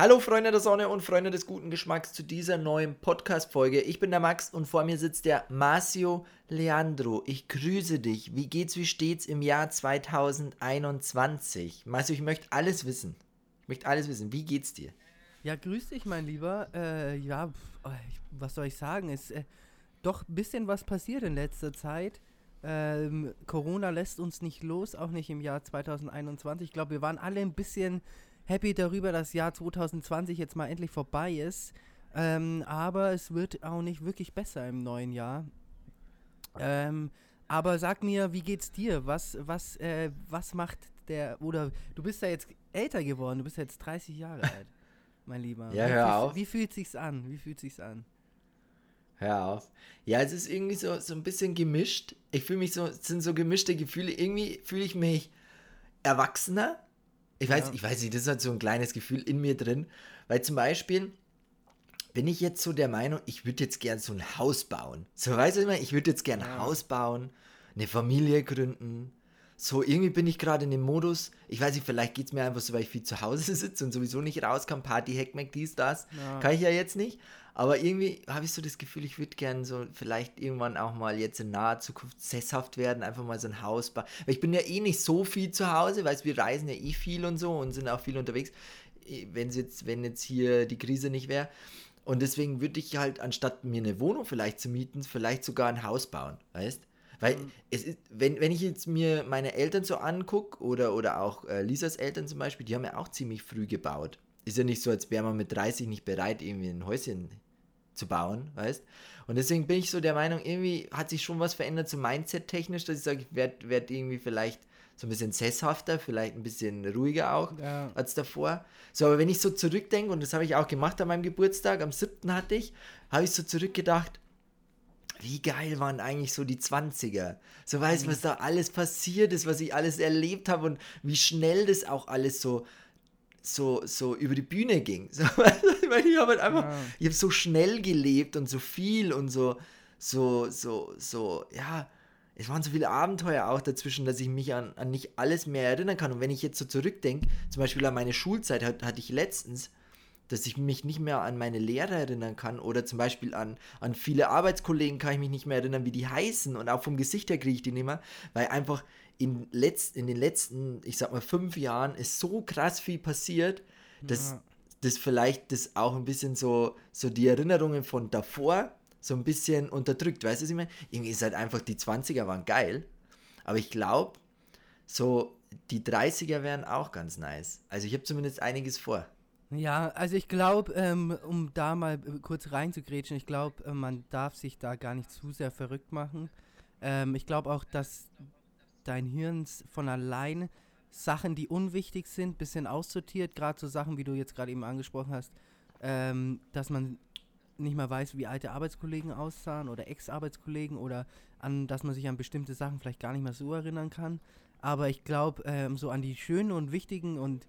Hallo Freunde der Sonne und Freunde des guten Geschmacks zu dieser neuen Podcast-Folge. Ich bin der Max und vor mir sitzt der Marcio Leandro. Ich grüße dich. Wie geht's, wie steht's im Jahr 2021? Marcio, ich möchte alles wissen. Ich möchte alles wissen. Wie geht's dir? Ja, grüß dich, mein Lieber. Äh, ja, oh, was soll ich sagen? Es ist äh, doch ein bisschen was passiert in letzter Zeit. Ähm, Corona lässt uns nicht los, auch nicht im Jahr 2021. Ich glaube, wir waren alle ein bisschen happy darüber, dass das Jahr 2020 jetzt mal endlich vorbei ist. Ähm, aber es wird auch nicht wirklich besser im neuen Jahr. Ähm, aber sag mir, wie geht's dir? Was, was, äh, was macht der, oder du bist ja jetzt älter geworden, du bist ja jetzt 30 Jahre alt, mein Lieber. Ja, hör wie, auf. Wie fühlt sich's an? Wie fühlt sich's an? Hör auf. Ja, es ist irgendwie so, so ein bisschen gemischt. Ich fühle mich so, es sind so gemischte Gefühle. Irgendwie fühle ich mich erwachsener, ich weiß, ja. ich weiß nicht, das ist halt so ein kleines Gefühl in mir drin. Weil zum Beispiel bin ich jetzt so der Meinung, ich würde jetzt gern so ein Haus bauen. So weißt du immer, ich würde jetzt gern ein ja. Haus bauen, eine Familie gründen. So, irgendwie bin ich gerade in dem Modus, ich weiß nicht, vielleicht geht es mir einfach so, weil ich viel zu Hause sitze und sowieso nicht rauskam, Party, Hackmack, dies, das. Ja. Kann ich ja jetzt nicht. Aber irgendwie habe ich so das Gefühl, ich würde gern so vielleicht irgendwann auch mal jetzt in naher Zukunft sesshaft werden, einfach mal so ein Haus bauen. Weil ich bin ja eh nicht so viel zu Hause, weil wir reisen ja eh viel und so und sind auch viel unterwegs, wenn jetzt, wenn jetzt hier die Krise nicht wäre. Und deswegen würde ich halt, anstatt mir eine Wohnung vielleicht zu mieten, vielleicht sogar ein Haus bauen, weißt? Weil mhm. es ist, wenn, wenn ich jetzt mir meine Eltern so angucke oder, oder auch äh, Lisas Eltern zum Beispiel, die haben ja auch ziemlich früh gebaut. Ist ja nicht so, als wäre man mit 30 nicht bereit, irgendwie ein Häuschen zu bauen, weißt? Und deswegen bin ich so der Meinung, irgendwie hat sich schon was verändert, so Mindset-technisch, dass ich sage, ich werde werd irgendwie vielleicht so ein bisschen sesshafter, vielleicht ein bisschen ruhiger auch ja. als davor. So, aber wenn ich so zurückdenke, und das habe ich auch gemacht an meinem Geburtstag, am 7. hatte ich, habe ich so zurückgedacht, wie geil waren eigentlich so die 20er. So weißt du, mhm. was da alles passiert ist, was ich alles erlebt habe und wie schnell das auch alles so so, so über die Bühne ging. So, ich habe halt einfach, ja. ich habe so schnell gelebt und so viel und so, so, so, so, ja, es waren so viele Abenteuer auch dazwischen, dass ich mich an, an nicht alles mehr erinnern kann. Und wenn ich jetzt so zurückdenke, zum Beispiel an meine Schulzeit, hat, hatte ich letztens, dass ich mich nicht mehr an meine Lehrer erinnern kann oder zum Beispiel an, an viele Arbeitskollegen kann ich mich nicht mehr erinnern, wie die heißen und auch vom Gesicht her kriege ich die nicht mehr, weil einfach in, letzt, in den letzten, ich sag mal, fünf Jahren ist so krass viel passiert, dass ja. das vielleicht das auch ein bisschen so, so die Erinnerungen von davor so ein bisschen unterdrückt. Weißt du, was ich meine? Irgendwie ist halt einfach, die 20er waren geil, aber ich glaube, so die 30er wären auch ganz nice. Also ich habe zumindest einiges vor. Ja, also ich glaube, ähm, um da mal kurz reinzugrätschen, ich glaube, äh, man darf sich da gar nicht zu sehr verrückt machen. Ähm, ich glaube auch, dass dein Hirn von allein Sachen, die unwichtig sind, ein bisschen aussortiert, gerade so Sachen, wie du jetzt gerade eben angesprochen hast, ähm, dass man nicht mehr weiß, wie alte Arbeitskollegen aussahen oder Ex-Arbeitskollegen oder an, dass man sich an bestimmte Sachen vielleicht gar nicht mehr so erinnern kann. Aber ich glaube, ähm, so an die schönen und wichtigen und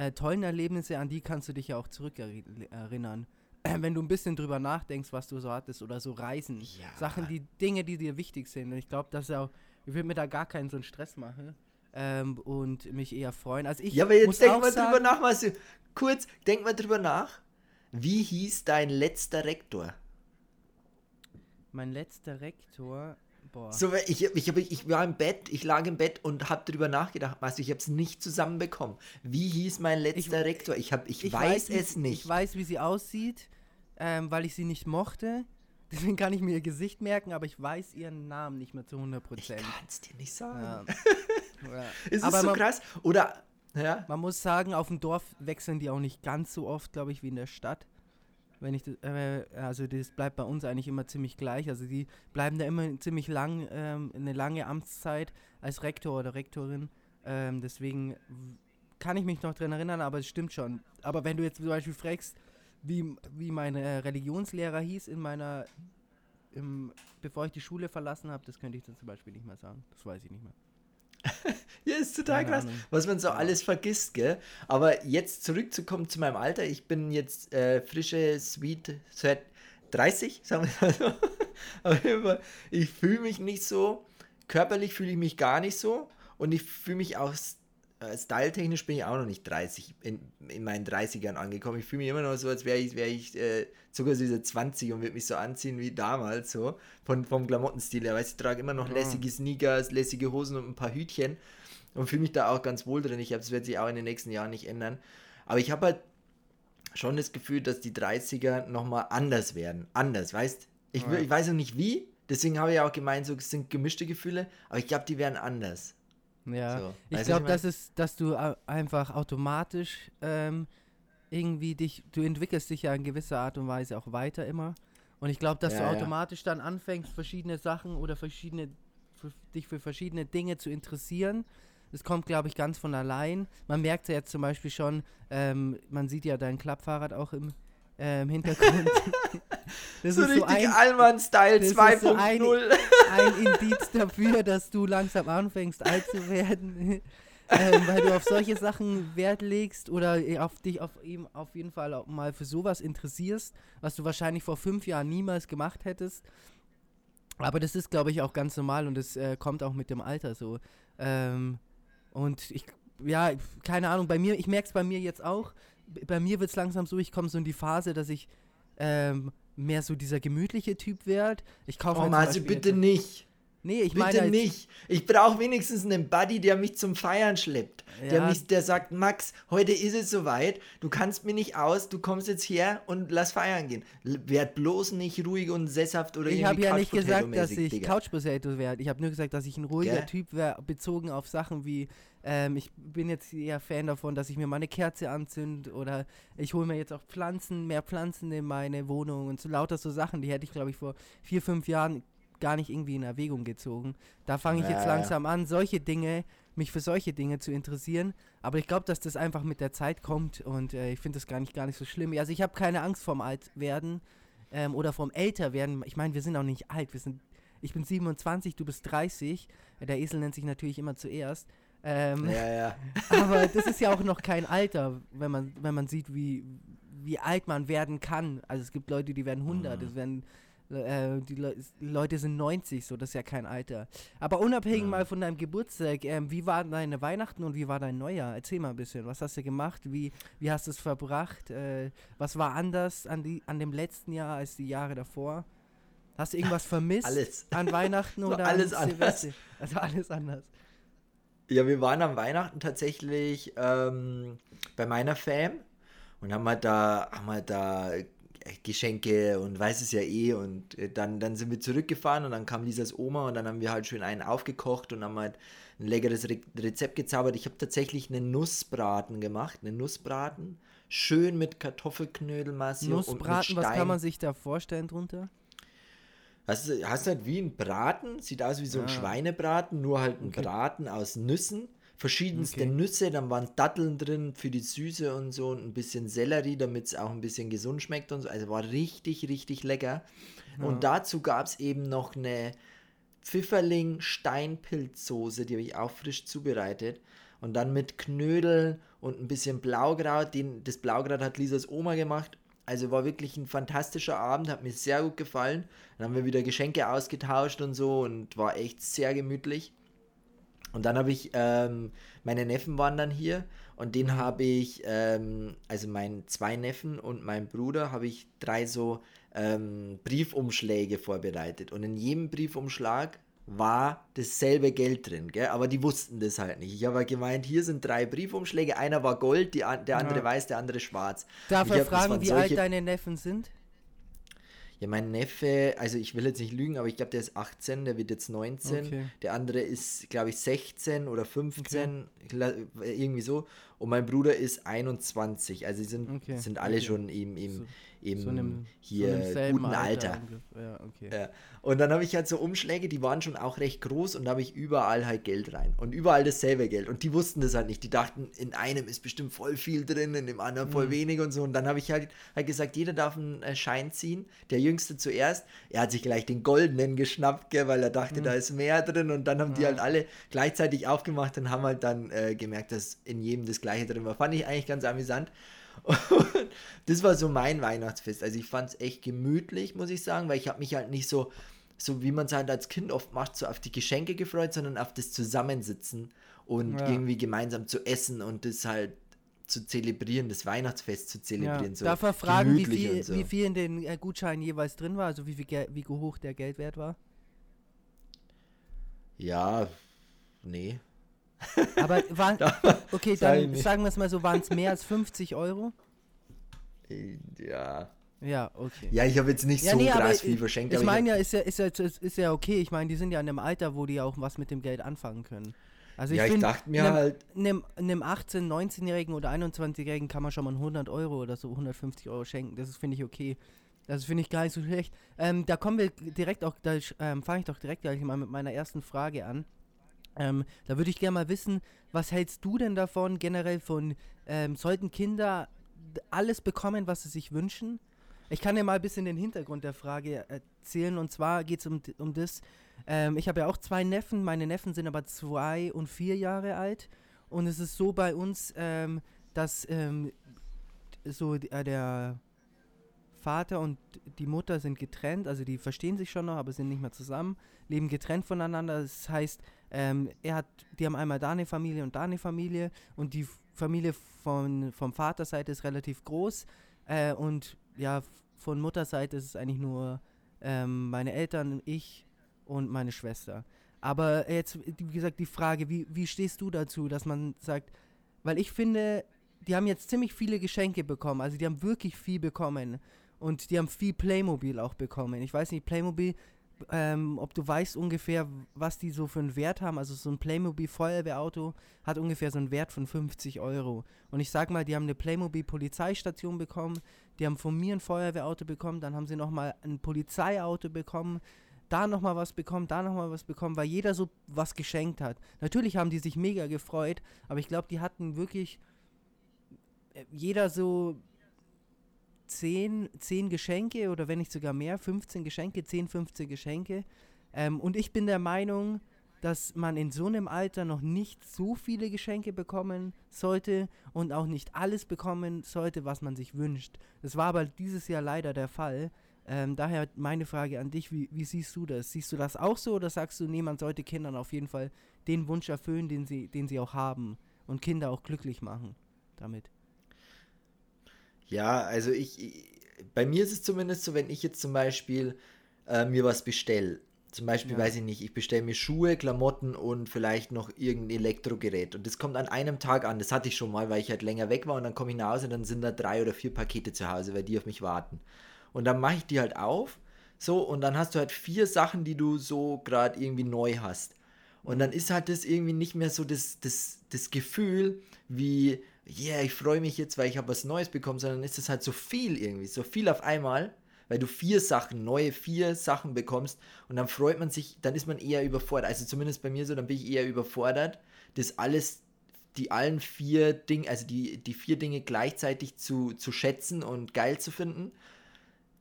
äh, tollen Erlebnisse, an die kannst du dich ja auch zurückerinnern. Äh, wenn du ein bisschen drüber nachdenkst, was du so hattest oder so Reisen, ja. Sachen, die Dinge, die dir wichtig sind. Und ich glaube, dass auch ich will mir da gar keinen so einen Stress machen ähm, und mich eher freuen. Also ich ja, aber jetzt denk mal drüber nach, was du, kurz, denk mal drüber nach. Wie hieß dein letzter Rektor? Mein letzter Rektor, boah. So, ich, ich, ich, war im Bett, ich lag im Bett und habe drüber nachgedacht, was ich habe es nicht zusammenbekommen. Wie hieß mein letzter ich, Rektor? Ich, hab, ich, ich weiß, weiß, es nicht. Ich weiß, wie sie aussieht, ähm, weil ich sie nicht mochte. Deswegen kann ich mir ihr Gesicht merken, aber ich weiß ihren Namen nicht mehr zu 100%. Ich kann es dir nicht sagen. Ja. ja. Ist es so man, krass? Oder, ja? Man muss sagen, auf dem Dorf wechseln die auch nicht ganz so oft, glaube ich, wie in der Stadt. Wenn ich, äh, also das bleibt bei uns eigentlich immer ziemlich gleich. Also die bleiben da immer ziemlich lang, ähm, eine lange Amtszeit als Rektor oder Rektorin. Ähm, deswegen kann ich mich noch dran erinnern, aber es stimmt schon. Aber wenn du jetzt zum Beispiel fragst, wie, wie mein äh, Religionslehrer hieß in meiner, im, bevor ich die Schule verlassen habe, das könnte ich dann zum Beispiel nicht mehr sagen. Das weiß ich nicht mehr. ja, ist total Keine krass, Ahnung. was man so ja. alles vergisst, gell? Aber jetzt zurückzukommen zu meinem Alter, ich bin jetzt äh, frische, sweet, seit 30, sagen wir mal so. Aber ich fühle mich nicht so, körperlich fühle ich mich gar nicht so und ich fühle mich auch äh, styletechnisch bin ich auch noch nicht 30, in, in meinen 30ern angekommen. Ich fühle mich immer noch so, als wäre ich, wär ich äh, sogar so diese 20 und würde mich so anziehen wie damals, so von, vom Klamottenstil her. Weißt ich trage immer noch ja. lässige Sneakers, lässige Hosen und ein paar Hütchen und fühle mich da auch ganz wohl drin. Ich glaube, das wird sich auch in den nächsten Jahren nicht ändern. Aber ich habe halt schon das Gefühl, dass die 30er nochmal anders werden. Anders, weißt ich, ja. ich weiß noch nicht wie, deswegen habe ich auch gemeint, so es sind gemischte Gefühle, aber ich glaube, die werden anders. Ja, so, ich glaube, das ist, dass du einfach automatisch ähm, irgendwie dich, du entwickelst dich ja in gewisser Art und Weise auch weiter immer. Und ich glaube, dass ja, du automatisch ja. dann anfängst, verschiedene Sachen oder verschiedene, für, dich für verschiedene Dinge zu interessieren. Das kommt, glaube ich, ganz von allein. Man merkt ja jetzt zum Beispiel schon, ähm, man sieht ja dein Klappfahrrad auch im, äh, im Hintergrund. das so ist richtig so ein, Allmann-Style 2.0. So ein, ein Indiz dafür, dass du langsam anfängst, alt zu werden. ähm, weil du auf solche Sachen Wert legst oder auf dich auf, eben, auf jeden Fall auch mal für sowas interessierst, was du wahrscheinlich vor fünf Jahren niemals gemacht hättest. Aber das ist, glaube ich, auch ganz normal und das äh, kommt auch mit dem Alter so. Ähm, und ich, ja, keine Ahnung, bei mir, ich merke es bei mir jetzt auch, bei mir wird es langsam so, ich komme so in die Phase, dass ich ähm, mehr so dieser gemütliche Typ werde. Ich kaufe Oh, halt bitte nicht. Nee, ich meine. Bitte nicht. Ich brauche wenigstens einen Buddy, der mich zum Feiern schleppt. Ja. Der, mich, der sagt, Max, heute ist es soweit, du kannst mir nicht aus, du kommst jetzt her und lass feiern gehen. Werd bloß nicht ruhig und sesshaft oder Ich habe ja nicht gesagt, dass ich Digga. Couch Potato werde. Ich habe nur gesagt, dass ich ein ruhiger Gell? Typ wäre, bezogen auf Sachen wie, ähm, ich bin jetzt eher Fan davon, dass ich mir mal eine Kerze anzünde oder ich hole mir jetzt auch Pflanzen, mehr Pflanzen in meine Wohnung und so lauter so Sachen, die hätte ich, glaube ich, vor vier, fünf Jahren gar nicht irgendwie in Erwägung gezogen. Da fange ich ja, jetzt langsam an, solche Dinge, mich für solche Dinge zu interessieren. Aber ich glaube, dass das einfach mit der Zeit kommt und äh, ich finde das gar nicht, gar nicht so schlimm. Also ich habe keine Angst vorm Altwerden ähm, oder vorm Älterwerden. Ich meine, wir sind auch nicht alt. Wir sind, ich bin 27, du bist 30. Der Esel nennt sich natürlich immer zuerst. Ähm, ja, ja. aber das ist ja auch noch kein Alter, wenn man, wenn man sieht, wie, wie alt man werden kann. Also es gibt Leute, die werden 100, mhm. es werden äh, die Le Leute sind 90, so, das ist ja kein Alter. Aber unabhängig ja. mal von deinem Geburtstag, äh, wie war deine Weihnachten und wie war dein Neujahr? Erzähl mal ein bisschen, was hast du gemacht? Wie, wie hast du es verbracht? Äh, was war anders an, die, an dem letzten Jahr als die Jahre davor? Hast du irgendwas vermisst alles. an Weihnachten oder alles an anders? Also alles anders. Ja, wir waren am Weihnachten tatsächlich ähm, bei meiner Fam und haben halt da, haben halt da Geschenke und weiß es ja eh. Und äh, dann, dann sind wir zurückgefahren und dann kam Lisas Oma und dann haben wir halt schön einen aufgekocht und haben halt ein leckeres Re Rezept gezaubert. Ich habe tatsächlich einen Nussbraten gemacht, einen Nussbraten. Schön mit Kartoffelknödelmasse Nussbraten, und mit was kann man sich da vorstellen drunter? Hast du hast halt wie ein Braten, sieht aus wie so ein ah. Schweinebraten, nur halt ein okay. Braten aus Nüssen verschiedenste okay. Nüsse, dann waren Datteln drin für die Süße und so und ein bisschen Sellerie, damit es auch ein bisschen gesund schmeckt und so. Also war richtig, richtig lecker. Ja. Und dazu gab es eben noch eine Pfifferling-Steinpilzsoße, die habe ich auch frisch zubereitet. Und dann mit Knödel und ein bisschen Blaukraut. Den, das Blaukraut hat Lisas Oma gemacht. Also war wirklich ein fantastischer Abend, hat mir sehr gut gefallen. Dann haben wir wieder Geschenke ausgetauscht und so und war echt sehr gemütlich. Und dann habe ich, ähm, meine Neffen waren dann hier und den mhm. habe ich, ähm, also meinen zwei Neffen und mein Bruder, habe ich drei so ähm, Briefumschläge vorbereitet. Und in jedem Briefumschlag war dasselbe Geld drin, gell? aber die wussten das halt nicht. Ich habe gemeint, hier sind drei Briefumschläge, einer war Gold, die, der andere ja. weiß, der andere schwarz. Darf ich fragen, wie alt deine Neffen sind? Ja, mein Neffe, also ich will jetzt nicht lügen, aber ich glaube, der ist 18, der wird jetzt 19. Okay. Der andere ist, glaube ich, 16 oder 15, okay. irgendwie so. Und mein Bruder ist 21. Also sie sind, okay. sind alle schon im, im, so im so einem, hier so guten Alter. Alter. Ja, okay. ja. Und dann habe ich halt so Umschläge, die waren schon auch recht groß und da habe ich überall halt Geld rein. Und überall dasselbe Geld. Und die wussten das halt nicht. Die dachten, in einem ist bestimmt voll viel drin, in dem anderen voll mhm. wenig und so. Und dann habe ich halt, halt gesagt, jeder darf einen äh, Schein ziehen. Der Jüngste zuerst. Er hat sich gleich den goldenen geschnappt, gell, weil er dachte, mhm. da ist mehr drin. Und dann haben ja. die halt alle gleichzeitig aufgemacht und haben halt dann äh, gemerkt, dass in jedem das gleiche drin war. Fand ich eigentlich ganz amüsant. Und das war so mein Weihnachtsfest. Also ich fand es echt gemütlich, muss ich sagen, weil ich habe mich halt nicht so, so wie man es halt als Kind oft macht, so auf die Geschenke gefreut, sondern auf das Zusammensitzen und ja. irgendwie gemeinsam zu essen und das halt zu zelebrieren, das Weihnachtsfest zu zelebrieren. Ja. So Darf man fragen, wie viel, so. wie viel in den äh, Gutscheinen jeweils drin war, also wie, viel wie hoch der Geldwert war? Ja, nee. Aber waren, okay, dann sagen wir es mal so, waren es mehr als 50 Euro? Ja. Ja, okay. Ja, ich habe jetzt nicht ja, so nee, krass viel verschenkt. Ich meine ja, ist ja, ist ja, ist ja okay. Ich meine, die sind ja in einem Alter, wo die auch was mit dem Geld anfangen können. Also ich, ja, ich find, dachte mir einem, halt. Einem, einem 18-, 19-Jährigen oder 21-Jährigen kann man schon mal 100 Euro oder so 150 Euro schenken. Das finde ich okay. Das finde ich gar nicht so schlecht. Ähm, da kommen wir direkt auch, da ähm, fange ich doch direkt gleich mal mit meiner ersten Frage an. Ähm, da würde ich gerne mal wissen, was hältst du denn davon generell von, ähm, sollten Kinder alles bekommen, was sie sich wünschen? Ich kann dir mal ein bisschen den Hintergrund der Frage erzählen. Und zwar geht es um, um das, ähm, ich habe ja auch zwei Neffen, meine Neffen sind aber zwei und vier Jahre alt. Und es ist so bei uns, ähm, dass ähm, so äh, der Vater und die Mutter sind getrennt, also die verstehen sich schon noch, aber sind nicht mehr zusammen, leben getrennt voneinander. Das heißt, ähm, er hat, die haben einmal da eine Familie und da eine Familie und die Familie von, vom Vaterseite ist relativ groß äh, und ja, von Mutterseite ist es eigentlich nur ähm, meine Eltern, ich und meine Schwester. Aber jetzt, wie gesagt, die Frage, wie, wie stehst du dazu, dass man sagt, weil ich finde, die haben jetzt ziemlich viele Geschenke bekommen, also die haben wirklich viel bekommen und die haben viel Playmobil auch bekommen. Ich weiß nicht, Playmobil, ähm, ob du weißt ungefähr, was die so für einen Wert haben. Also so ein Playmobil Feuerwehrauto hat ungefähr so einen Wert von 50 Euro. Und ich sag mal, die haben eine Playmobil Polizeistation bekommen, die haben von mir ein Feuerwehrauto bekommen, dann haben sie nochmal ein Polizeiauto bekommen, da nochmal was bekommen, da nochmal was bekommen, weil jeder so was geschenkt hat. Natürlich haben die sich mega gefreut, aber ich glaube, die hatten wirklich äh, jeder so 10, 10 Geschenke oder wenn nicht sogar mehr, 15 Geschenke, 10, 15 Geschenke. Ähm, und ich bin der Meinung, dass man in so einem Alter noch nicht so viele Geschenke bekommen sollte und auch nicht alles bekommen sollte, was man sich wünscht. Das war aber dieses Jahr leider der Fall. Ähm, daher meine Frage an dich, wie, wie, siehst du das? Siehst du das auch so oder sagst du, nee, man sollte Kindern auf jeden Fall den Wunsch erfüllen, den sie, den sie auch haben und Kinder auch glücklich machen damit? Ja, also ich, bei mir ist es zumindest so, wenn ich jetzt zum Beispiel äh, mir was bestelle, zum Beispiel, ja. weiß ich nicht, ich bestelle mir Schuhe, Klamotten und vielleicht noch irgendein Elektrogerät. Und das kommt an einem Tag an. Das hatte ich schon mal, weil ich halt länger weg war. Und dann komme ich nach Hause und dann sind da drei oder vier Pakete zu Hause, weil die auf mich warten. Und dann mache ich die halt auf. So, und dann hast du halt vier Sachen, die du so gerade irgendwie neu hast. Und dann ist halt das irgendwie nicht mehr so das, das, das Gefühl wie, yeah, ich freue mich jetzt, weil ich habe was Neues bekommen, sondern ist es halt so viel irgendwie, so viel auf einmal, weil du vier Sachen, neue vier Sachen bekommst und dann freut man sich, dann ist man eher überfordert. Also zumindest bei mir so, dann bin ich eher überfordert, das alles die allen vier Dinge, also die, die vier Dinge gleichzeitig zu, zu schätzen und geil zu finden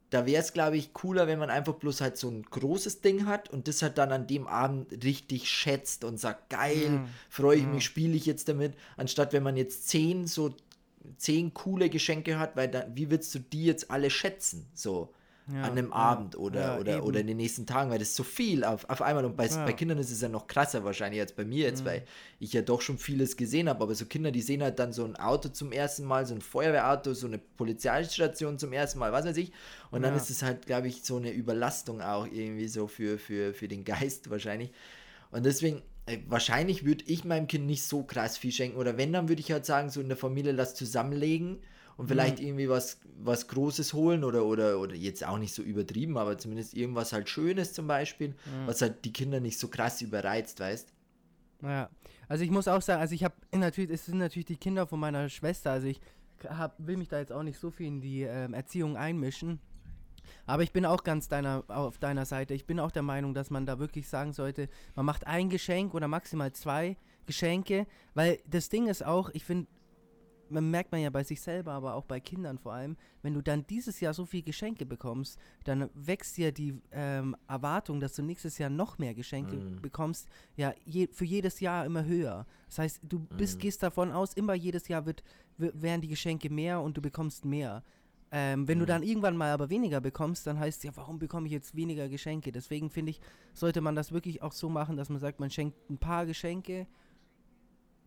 da wäre es, glaube ich, cooler, wenn man einfach bloß halt so ein großes Ding hat und das halt dann an dem Abend richtig schätzt und sagt, geil, mhm. freue ich mhm. mich, spiele ich jetzt damit, anstatt wenn man jetzt zehn so zehn coole Geschenke hat, weil dann, wie willst du die jetzt alle schätzen? So ja, an einem ja, Abend oder, ja, oder, oder in den nächsten Tagen, weil das ist so viel auf, auf einmal. Und bei, bei Kindern ist es ja noch krasser wahrscheinlich als bei mir jetzt, mhm. weil ich ja doch schon vieles gesehen habe. Aber so Kinder, die sehen halt dann so ein Auto zum ersten Mal, so ein Feuerwehrauto, so eine Polizeistation zum ersten Mal, was weiß ich. Und dann ist es halt, glaube ich, so eine Überlastung auch irgendwie so für, für, für den Geist wahrscheinlich. Und deswegen, äh, wahrscheinlich würde ich meinem Kind nicht so krass viel schenken. Oder wenn, dann würde ich halt sagen, so in der Familie lass zusammenlegen und vielleicht mhm. irgendwie was, was Großes holen oder, oder, oder jetzt auch nicht so übertrieben, aber zumindest irgendwas halt Schönes zum Beispiel, mhm. was halt die Kinder nicht so krass überreizt, weißt Ja, also ich muss auch sagen, also ich habe natürlich, es sind natürlich die Kinder von meiner Schwester, also ich hab, will mich da jetzt auch nicht so viel in die ähm, Erziehung einmischen. Aber ich bin auch ganz deiner, auf deiner Seite. Ich bin auch der Meinung, dass man da wirklich sagen sollte, man macht ein Geschenk oder maximal zwei Geschenke, weil das Ding ist auch, ich finde, man merkt man ja bei sich selber, aber auch bei Kindern vor allem, wenn du dann dieses Jahr so viel Geschenke bekommst, dann wächst ja die ähm, Erwartung, dass du nächstes Jahr noch mehr Geschenke mm. bekommst, ja, je, für jedes Jahr immer höher. Das heißt, du bist, mm. gehst davon aus, immer jedes Jahr wird, werden die Geschenke mehr und du bekommst mehr. Ähm, wenn mm. du dann irgendwann mal aber weniger bekommst, dann heißt es ja, warum bekomme ich jetzt weniger Geschenke? Deswegen finde ich, sollte man das wirklich auch so machen, dass man sagt, man schenkt ein paar Geschenke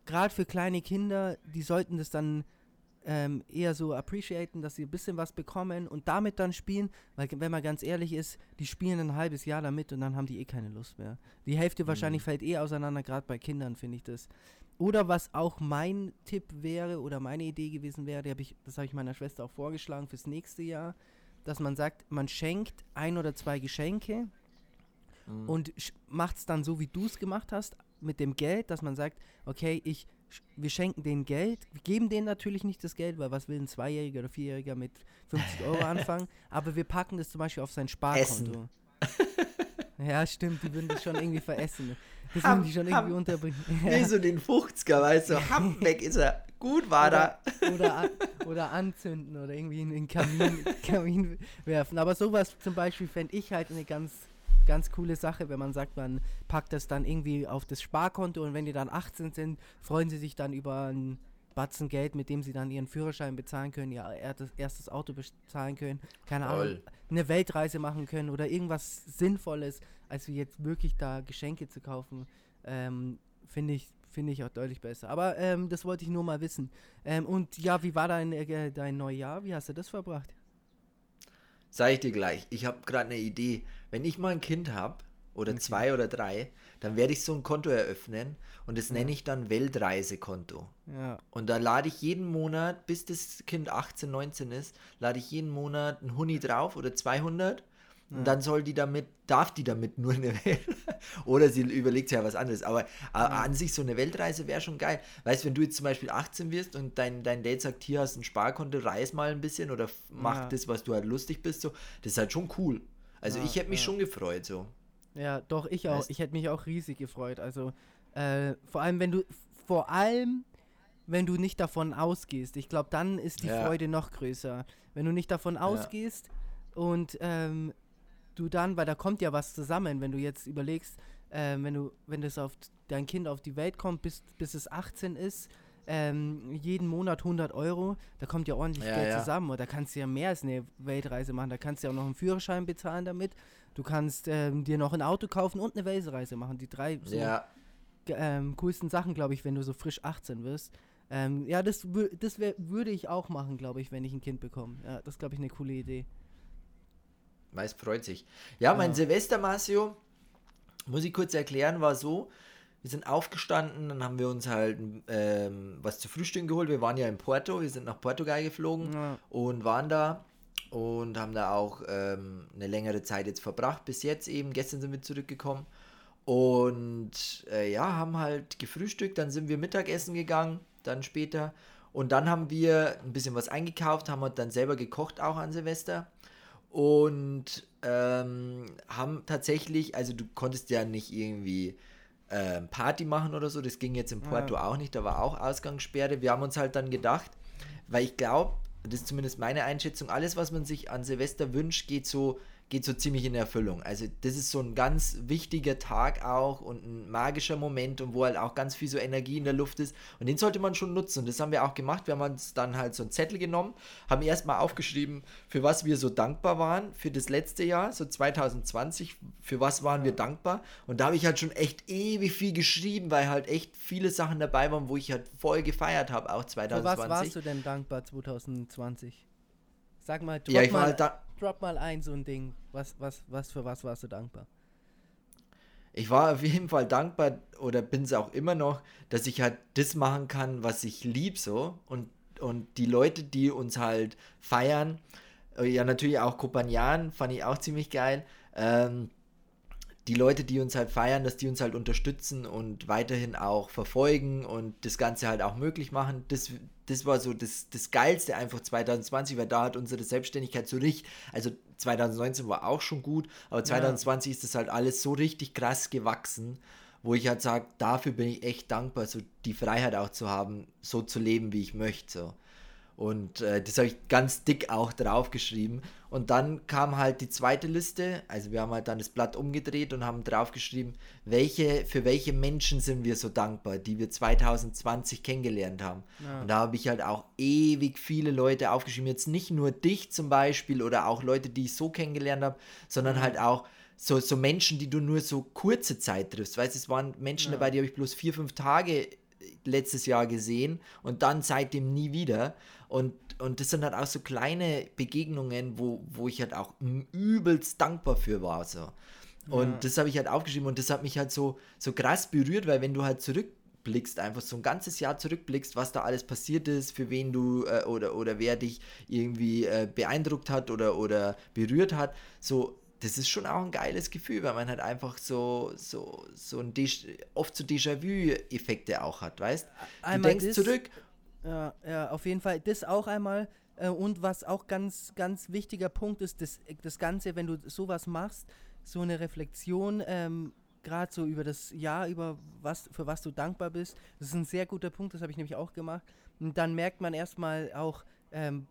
gerade für kleine Kinder, die sollten das dann ähm, eher so appreciaten, dass sie ein bisschen was bekommen und damit dann spielen, weil wenn man ganz ehrlich ist, die spielen ein halbes Jahr damit und dann haben die eh keine Lust mehr. Die Hälfte mhm. wahrscheinlich fällt eh auseinander, gerade bei Kindern finde ich das. Oder was auch mein Tipp wäre oder meine Idee gewesen wäre, hab ich, das habe ich meiner Schwester auch vorgeschlagen fürs nächste Jahr, dass man sagt, man schenkt ein oder zwei Geschenke mhm. und macht es dann so, wie du es gemacht hast, mit dem Geld, dass man sagt, okay, ich wir schenken denen Geld, wir geben denen natürlich nicht das Geld, weil was will ein Zweijähriger oder Vierjähriger mit 50 Euro anfangen, aber wir packen das zum Beispiel auf sein Sparkonto. ja, stimmt, die würden das schon irgendwie veressen. Das würden die schon irgendwie unterbringen. Wie so den 50er, weißt du, Hamm weg ist er. Gut war oder, da. Oder, oder anzünden oder irgendwie in den Kamin, Kamin werfen. Aber sowas zum Beispiel fände ich halt eine ganz ganz coole Sache, wenn man sagt, man packt das dann irgendwie auf das Sparkonto und wenn die dann 18 sind, freuen sie sich dann über ein Batzen Geld, mit dem sie dann ihren Führerschein bezahlen können, ihr erstes Auto bezahlen können, keine Voll. Ahnung, eine Weltreise machen können oder irgendwas Sinnvolles, als wie jetzt wirklich da Geschenke zu kaufen, ähm, finde ich, finde ich auch deutlich besser. Aber ähm, das wollte ich nur mal wissen. Ähm, und ja, wie war dein, äh, dein Neujahr? Wie hast du das verbracht? Sag ich dir gleich. Ich habe gerade eine Idee. Wenn ich mal ein Kind habe, oder okay. zwei oder drei, dann werde ich so ein Konto eröffnen und das ja. nenne ich dann Weltreisekonto. Ja. Und da lade ich jeden Monat, bis das Kind 18, 19 ist, lade ich jeden Monat ein Huni drauf oder 200 und dann soll die damit, darf die damit nur eine Welt. Oder sie überlegt sich ja was anderes. Aber ja. an sich so eine Weltreise wäre schon geil. Weißt du, wenn du jetzt zum Beispiel 18 wirst und dein, dein Date sagt, hier hast du ein Sparkonto, reis mal ein bisschen oder mach ja. das, was du halt lustig bist, so, das ist halt schon cool. Also ich hätte mich schon gefreut, so. Ja, doch, ich auch. Weißt? Ich hätte mich auch riesig gefreut. Also, äh, vor allem, wenn du, vor allem, wenn du nicht davon ausgehst. Ich glaube, dann ist die Freude noch größer. Wenn du nicht davon ausgehst und ähm, du dann, weil da kommt ja was zusammen, wenn du jetzt überlegst, äh, wenn du, wenn das auf dein Kind auf die Welt kommt, bis, bis es 18 ist, ähm, jeden Monat 100 Euro, da kommt ja ordentlich ja, Geld ja. zusammen. Und da kannst du ja mehr als eine Weltreise machen. Da kannst du ja auch noch einen Führerschein bezahlen damit. Du kannst ähm, dir noch ein Auto kaufen und eine Weltreise machen. Die drei so ja. ähm, coolsten Sachen, glaube ich, wenn du so frisch 18 wirst. Ähm, ja, das, das würde ich auch machen, glaube ich, wenn ich ein Kind bekomme. Ja, das ist, glaube ich, eine coole Idee. Meist freut sich. Ja, mein ja. Silvester, Marcio, muss ich kurz erklären, war so, wir sind aufgestanden, dann haben wir uns halt ähm, was zu frühstücken geholt. Wir waren ja in Porto, wir sind nach Portugal geflogen ja. und waren da und haben da auch ähm, eine längere Zeit jetzt verbracht, bis jetzt eben. Gestern sind wir zurückgekommen und äh, ja, haben halt gefrühstückt, dann sind wir Mittagessen gegangen, dann später. Und dann haben wir ein bisschen was eingekauft, haben wir dann selber gekocht auch an Silvester und ähm, haben tatsächlich, also du konntest ja nicht irgendwie äh, Party machen oder so, das ging jetzt in Porto ja. auch nicht, da war auch Ausgangssperre. Wir haben uns halt dann gedacht, weil ich glaube, das ist zumindest meine Einschätzung, alles, was man sich an Silvester wünscht, geht so geht so ziemlich in Erfüllung. Also das ist so ein ganz wichtiger Tag auch und ein magischer Moment und wo halt auch ganz viel so Energie in der Luft ist und den sollte man schon nutzen und das haben wir auch gemacht. Wir haben uns dann halt so einen Zettel genommen, haben erstmal aufgeschrieben, für was wir so dankbar waren für das letzte Jahr, so 2020, für was waren wir dankbar und da habe ich halt schon echt ewig viel geschrieben, weil halt echt viele Sachen dabei waren, wo ich halt voll gefeiert habe, auch 2020. Für was warst du denn dankbar 2020? Sag mal, drop, ja, mal, halt drop mal ein so ein Ding. Was, was, was für was warst du dankbar? Ich war auf jeden Fall dankbar oder bin es auch immer noch, dass ich halt das machen kann, was ich lieb so und und die Leute, die uns halt feiern, äh, ja natürlich auch Kopanian, fand ich auch ziemlich geil. Ähm, die Leute, die uns halt feiern, dass die uns halt unterstützen und weiterhin auch verfolgen und das Ganze halt auch möglich machen. Das, das war so das, das Geilste einfach 2020, weil da hat unsere Selbstständigkeit so richtig, also 2019 war auch schon gut, aber 2020 ja. ist das halt alles so richtig krass gewachsen, wo ich halt sage, dafür bin ich echt dankbar, so die Freiheit auch zu haben, so zu leben, wie ich möchte. So. Und äh, das habe ich ganz dick auch draufgeschrieben. Und dann kam halt die zweite Liste. Also wir haben halt dann das Blatt umgedreht und haben draufgeschrieben, welche, für welche Menschen sind wir so dankbar, die wir 2020 kennengelernt haben. Ja. Und da habe ich halt auch ewig viele Leute aufgeschrieben. Jetzt nicht nur dich zum Beispiel oder auch Leute, die ich so kennengelernt habe, sondern mhm. halt auch so, so Menschen, die du nur so kurze Zeit triffst. Weißt du, es waren Menschen ja. dabei, die habe ich bloß vier, fünf Tage letztes Jahr gesehen und dann seitdem nie wieder. Und, und das sind halt auch so kleine Begegnungen, wo, wo ich halt auch übelst dankbar für war. So. Und ja. das habe ich halt aufgeschrieben und das hat mich halt so, so krass berührt, weil wenn du halt zurückblickst, einfach so ein ganzes Jahr zurückblickst, was da alles passiert ist, für wen du äh, oder, oder wer dich irgendwie äh, beeindruckt hat oder, oder berührt hat, so das ist schon auch ein geiles Gefühl, weil man halt einfach so, so, so ein oft so Déjà-vu-Effekte auch hat, weißt du? Einmal denkst zurück. Ja, ja, auf jeden Fall. Das auch einmal. Äh, und was auch ganz, ganz wichtiger Punkt ist, das, das Ganze, wenn du sowas machst, so eine Reflexion, ähm, gerade so über das Jahr, über was, für was du dankbar bist. Das ist ein sehr guter Punkt, das habe ich nämlich auch gemacht. Und dann merkt man erstmal auch, ähm,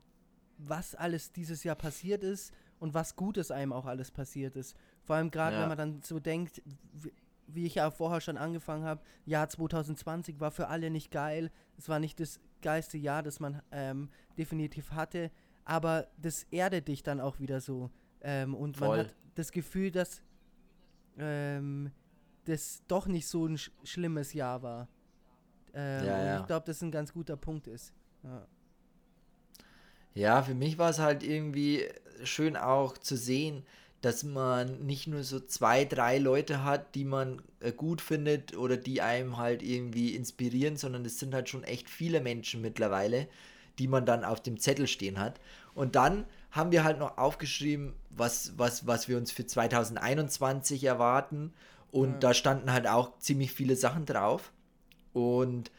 was alles dieses Jahr passiert ist und was Gutes einem auch alles passiert ist. Vor allem gerade, ja. wenn man dann so denkt, wie, wie ich ja vorher schon angefangen habe, Jahr 2020 war für alle nicht geil. Es war nicht das geilste Jahr, das man ähm, definitiv hatte, aber das erdet dich dann auch wieder so. Ähm, und Voll. man hat das Gefühl, dass ähm, das doch nicht so ein sch schlimmes Jahr war. Ähm, ja, ja. Ich glaube, das ein ganz guter Punkt ist. Ja. ja, für mich war es halt irgendwie schön auch zu sehen, dass man nicht nur so zwei, drei Leute hat, die man äh, gut findet oder die einem halt irgendwie inspirieren, sondern es sind halt schon echt viele Menschen mittlerweile, die man dann auf dem Zettel stehen hat. Und dann haben wir halt noch aufgeschrieben, was, was, was wir uns für 2021 erwarten. Und ja. da standen halt auch ziemlich viele Sachen drauf. Und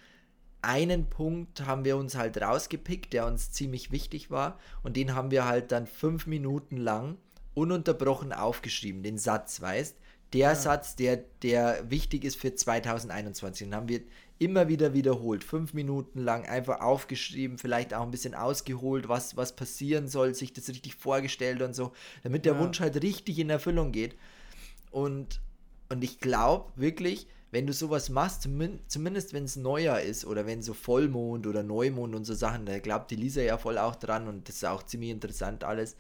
einen Punkt haben wir uns halt rausgepickt, der uns ziemlich wichtig war. Und den haben wir halt dann fünf Minuten lang ununterbrochen aufgeschrieben, den Satz, weißt der ja. Satz, der, der wichtig ist für 2021. Den haben wir immer wieder wiederholt, fünf Minuten lang einfach aufgeschrieben, vielleicht auch ein bisschen ausgeholt, was, was passieren soll, sich das richtig vorgestellt und so, damit der ja. Wunsch halt richtig in Erfüllung geht. Und, und ich glaube wirklich, wenn du sowas machst, zumindest wenn es Neujahr ist oder wenn so Vollmond oder Neumond und so Sachen, da glaubt die Lisa ja voll auch dran und das ist auch ziemlich interessant alles.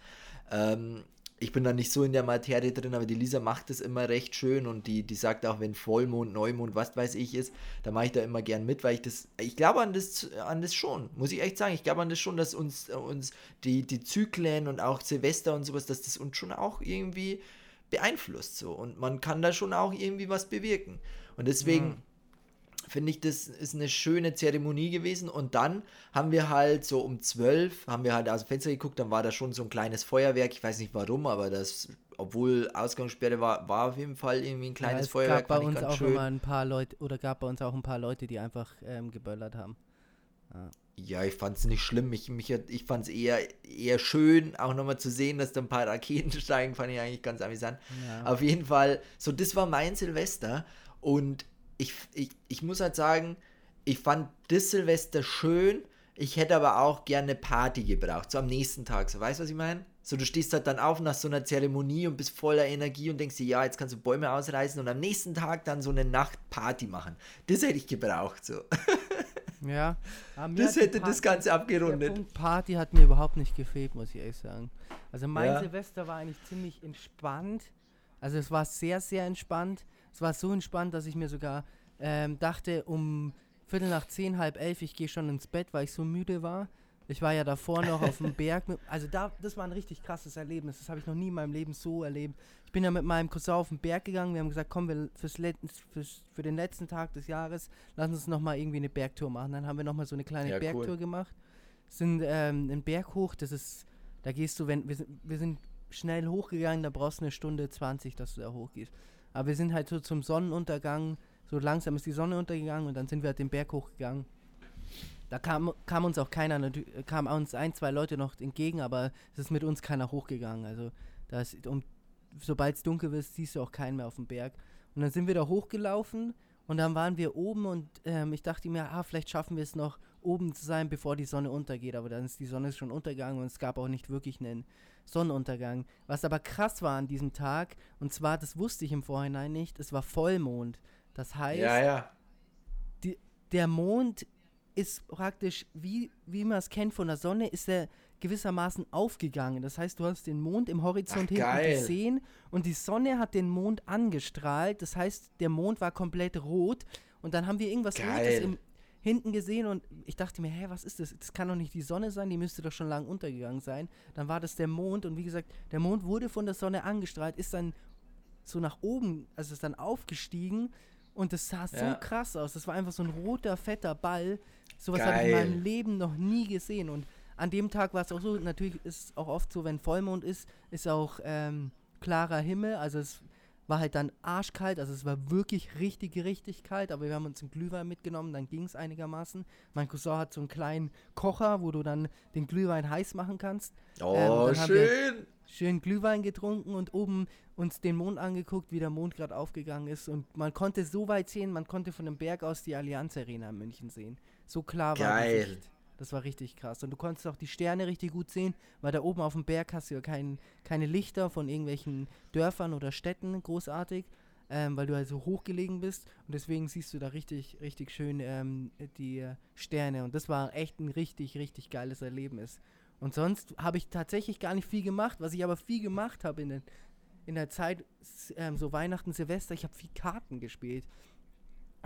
Ähm, ich bin da nicht so in der Materie drin, aber die Lisa macht es immer recht schön und die, die sagt auch, wenn Vollmond, Neumond, was weiß ich ist, da mache ich da immer gern mit, weil ich das, ich glaube an das, an das schon, muss ich echt sagen, ich glaube an das schon, dass uns, uns die, die Zyklen und auch Silvester und sowas, dass das uns schon auch irgendwie beeinflusst so. Und man kann da schon auch irgendwie was bewirken. Und deswegen... Mhm finde ich, das ist eine schöne Zeremonie gewesen. Und dann haben wir halt so um 12, haben wir halt aus dem Fenster geguckt, dann war da schon so ein kleines Feuerwerk. Ich weiß nicht warum, aber das, obwohl Ausgangssperre war, war auf jeden Fall irgendwie ein kleines ja, es Feuerwerk. Gab bei uns auch schön. immer ein paar Leute, oder gab bei uns auch ein paar Leute, die einfach ähm, geböllert haben. Ja. Ja, ich fand es nicht schlimm. Ich, mich, ich fand es eher, eher schön, auch nochmal zu sehen, dass da ein paar Raketen steigen, fand ich eigentlich ganz amüsant. Ja. Auf jeden Fall, so das war mein Silvester und ich, ich, ich muss halt sagen, ich fand das Silvester schön. Ich hätte aber auch gerne Party gebraucht, so am nächsten Tag. So, weißt du, was ich meine? So, du stehst halt dann auf nach so einer Zeremonie und bist voller Energie und denkst dir, ja, jetzt kannst du Bäume ausreißen und am nächsten Tag dann so eine Nachtparty machen. Das hätte ich gebraucht, so. Ja. das hätte Party, das Ganze abgerundet. Der Party hat mir überhaupt nicht gefehlt, muss ich ehrlich sagen. Also mein ja. Silvester war eigentlich ziemlich entspannt. Also es war sehr, sehr entspannt. Es war so entspannt, dass ich mir sogar ähm, dachte, um Viertel nach zehn, halb elf, ich gehe schon ins Bett, weil ich so müde war. Ich war ja davor noch auf dem Berg. Mit, also da, das war ein richtig krasses Erlebnis. Das habe ich noch nie in meinem Leben so erlebt. Ich bin ja mit meinem Cousin auf den Berg gegangen. Wir haben gesagt, komm, wir fürs, fürs für den letzten Tag des Jahres, lass uns nochmal irgendwie eine Bergtour machen. Dann haben wir nochmal so eine kleine ja, Bergtour cool. gemacht. Sind ähm, einen Berg hoch. Das ist, da gehst du, wenn wir sind, wir sind schnell hochgegangen. Da brauchst du eine Stunde 20, dass du da hochgehst. Aber wir sind halt so zum Sonnenuntergang, so langsam ist die Sonne untergegangen und dann sind wir halt den Berg hochgegangen. Da kam, kam uns auch keiner, kam uns ein, zwei Leute noch entgegen, aber es ist mit uns keiner hochgegangen. Also das, um, sobald es dunkel wird, siehst du auch keinen mehr auf dem Berg. Und dann sind wir da hochgelaufen und dann waren wir oben und ähm, ich dachte mir, ah, vielleicht schaffen wir es noch, oben zu sein, bevor die Sonne untergeht. Aber dann ist die Sonne schon untergegangen und es gab auch nicht wirklich einen Sonnenuntergang. Was aber krass war an diesem Tag, und zwar, das wusste ich im Vorhinein nicht, es war Vollmond. Das heißt, ja, ja. Die, der Mond ist praktisch, wie, wie man es kennt von der Sonne, ist er gewissermaßen aufgegangen. Das heißt, du hast den Mond im Horizont Ach, hinten geil. gesehen und die Sonne hat den Mond angestrahlt. Das heißt, der Mond war komplett rot und dann haben wir irgendwas Rotes im, hinten gesehen und ich dachte mir, hä, was ist das? Das kann doch nicht die Sonne sein, die müsste doch schon lang untergegangen sein. Dann war das der Mond und wie gesagt, der Mond wurde von der Sonne angestrahlt, ist dann so nach oben, also ist dann aufgestiegen und das sah ja. so krass aus. Das war einfach so ein roter, fetter Ball. Sowas habe ich in meinem Leben noch nie gesehen. Und an dem Tag war es auch so, natürlich ist es auch oft so, wenn Vollmond ist, ist auch ähm, klarer Himmel. Also es war halt dann arschkalt, also es war wirklich richtig, richtig kalt, aber wir haben uns einen Glühwein mitgenommen, dann ging es einigermaßen. Mein Cousin hat so einen kleinen Kocher, wo du dann den Glühwein heiß machen kannst. Oh, ähm, schön! schön Glühwein getrunken und oben uns den Mond angeguckt, wie der Mond gerade aufgegangen ist. Und man konnte so weit sehen, man konnte von dem Berg aus die Allianz Arena in München sehen. So klar war Geil. die Sicht. Das war richtig krass. Und du konntest auch die Sterne richtig gut sehen, weil da oben auf dem Berg hast du ja kein, keine Lichter von irgendwelchen Dörfern oder Städten großartig, ähm, weil du halt so hochgelegen bist. Und deswegen siehst du da richtig, richtig schön ähm, die äh, Sterne. Und das war echt ein richtig, richtig geiles Erlebnis. Und sonst habe ich tatsächlich gar nicht viel gemacht. Was ich aber viel gemacht habe in, in der Zeit, ähm, so Weihnachten, Silvester, ich habe viel Karten gespielt.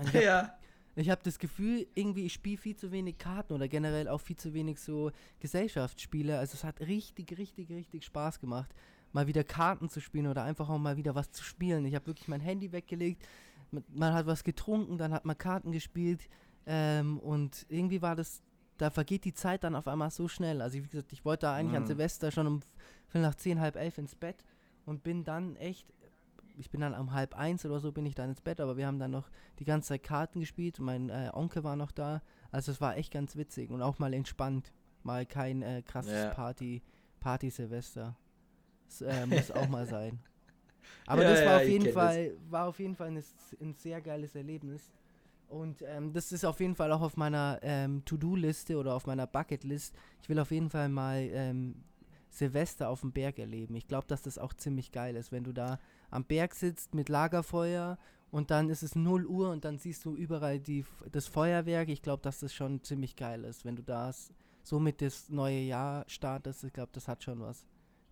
Ich hab, ja. Ich habe das Gefühl, irgendwie, ich spiele viel zu wenig Karten oder generell auch viel zu wenig so Gesellschaftsspiele. Also es hat richtig, richtig, richtig Spaß gemacht, mal wieder Karten zu spielen oder einfach auch mal wieder was zu spielen. Ich habe wirklich mein Handy weggelegt, man hat was getrunken, dann hat man Karten gespielt ähm, und irgendwie war das da vergeht die Zeit dann auf einmal so schnell. Also wie gesagt, ich wollte eigentlich mhm. an Silvester schon um Viertel nach zehn, halb elf ins Bett und bin dann echt, ich bin dann um halb eins oder so bin ich dann ins Bett, aber wir haben dann noch die ganze Zeit Karten gespielt. Mein äh, Onkel war noch da. Also es war echt ganz witzig und auch mal entspannt. Mal kein äh, krasses ja. Party, Party-Silvester. Das äh, muss auch mal sein. Aber ja, das war ja, auf jeden Fall, das. war auf jeden Fall ein, ein sehr geiles Erlebnis. Und ähm, das ist auf jeden Fall auch auf meiner ähm, To-Do-Liste oder auf meiner Bucket-List. Ich will auf jeden Fall mal ähm, Silvester auf dem Berg erleben. Ich glaube, dass das auch ziemlich geil ist, wenn du da am Berg sitzt mit Lagerfeuer und dann ist es 0 Uhr und dann siehst du überall die, das Feuerwerk. Ich glaube, dass das schon ziemlich geil ist, wenn du da somit das neue Jahr startest. Ich glaube, das hat schon was.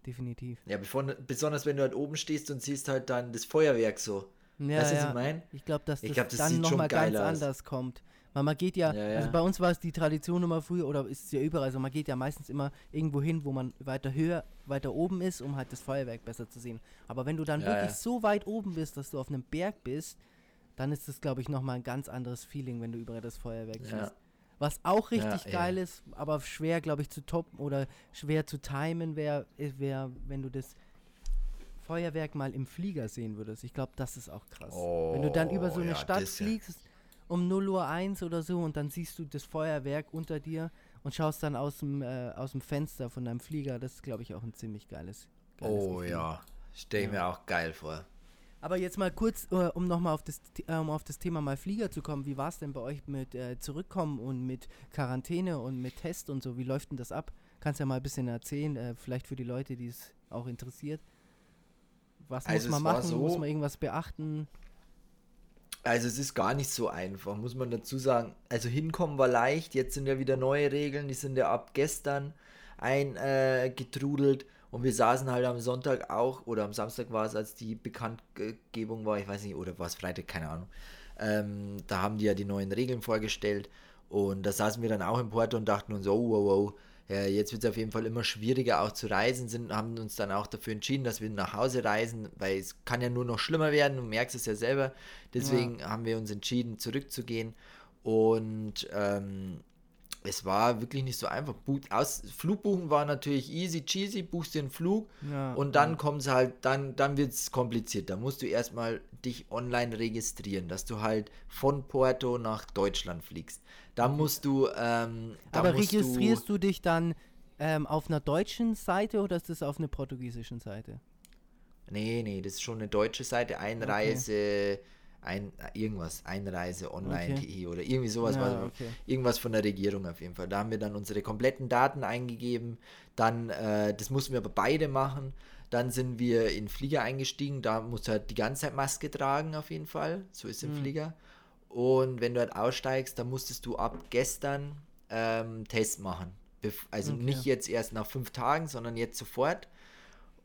Definitiv. Ja, bevor, besonders wenn du halt oben stehst und siehst halt dann das Feuerwerk so. Ja, weißt du, ja. was ich meine? Ich glaube, dass das, glaub, das dann nochmal ganz anders kommt. Weil man geht ja, ja, ja, also bei uns war es die Tradition immer früher, oder ist es ja überall, also man geht ja meistens immer irgendwo hin, wo man weiter höher, weiter oben ist, um halt das Feuerwerk besser zu sehen. Aber wenn du dann wirklich so weit oben bist, dass du auf einem Berg bist, dann ist das, glaube ich, nochmal ein ganz anderes Feeling, wenn du überall das Feuerwerk siehst. Was auch richtig geil ist, aber schwer, glaube ich, zu toppen oder schwer zu timen wäre, wär, wenn du das Feuerwerk mal im Flieger sehen würdest. Ich glaube, das ist auch krass. Oh, Wenn du dann über so eine ja, Stadt fliegst um 0 Uhr 1 oder so und dann siehst du das Feuerwerk unter dir und schaust dann aus dem, äh, aus dem Fenster von deinem Flieger, das ist, glaube ich, auch ein ziemlich geiles. geiles oh Gefühl. ja, stelle ich ja. mir auch geil vor. Aber jetzt mal kurz, äh, um nochmal auf das, äh, um auf das Thema mal Flieger zu kommen. Wie war es denn bei euch mit äh, Zurückkommen und mit Quarantäne und mit Test und so? Wie läuft denn das ab? Kannst ja mal ein bisschen erzählen, äh, vielleicht für die Leute, die es auch interessiert. Was also muss man machen? So, muss man irgendwas beachten? Also es ist gar nicht so einfach, muss man dazu sagen. Also hinkommen war leicht, jetzt sind ja wieder neue Regeln, die sind ja ab gestern eingetrudelt. Äh, und wir saßen halt am Sonntag auch, oder am Samstag war es, als die Bekanntgebung war, ich weiß nicht, oder war es Freitag, keine Ahnung. Ähm, da haben die ja die neuen Regeln vorgestellt. Und da saßen wir dann auch im Porto und dachten uns, oh, wow, wow, ja, jetzt wird es auf jeden Fall immer schwieriger auch zu reisen, sind, haben uns dann auch dafür entschieden, dass wir nach Hause reisen, weil es kann ja nur noch schlimmer werden, du merkst es ja selber. Deswegen ja. haben wir uns entschieden, zurückzugehen. Und ähm, es war wirklich nicht so einfach. Aus, Flugbuchen war natürlich easy cheesy, buchst den Flug ja, und dann ja. kommt es halt, dann, dann wird es kompliziert. Da musst du erstmal dich online registrieren, dass du halt von Porto nach Deutschland fliegst. Da musst du. Ähm, da Aber musst registrierst du, du dich dann ähm, auf einer deutschen Seite oder ist das auf einer portugiesischen Seite? Nee, nee, das ist schon eine deutsche Seite. Einreise, okay. Ein, irgendwas, Einreise online.de okay. oder irgendwie sowas. Ja, okay. Irgendwas von der Regierung auf jeden Fall. Da haben wir dann unsere kompletten Daten eingegeben. Dann, äh, das mussten wir aber beide machen. Dann sind wir in den Flieger eingestiegen. Da musst du halt die ganze Zeit Maske tragen, auf jeden Fall. So ist im mhm. Flieger. Und wenn du halt aussteigst, dann musstest du ab gestern ähm, Test machen. Also okay. nicht jetzt erst nach fünf Tagen, sondern jetzt sofort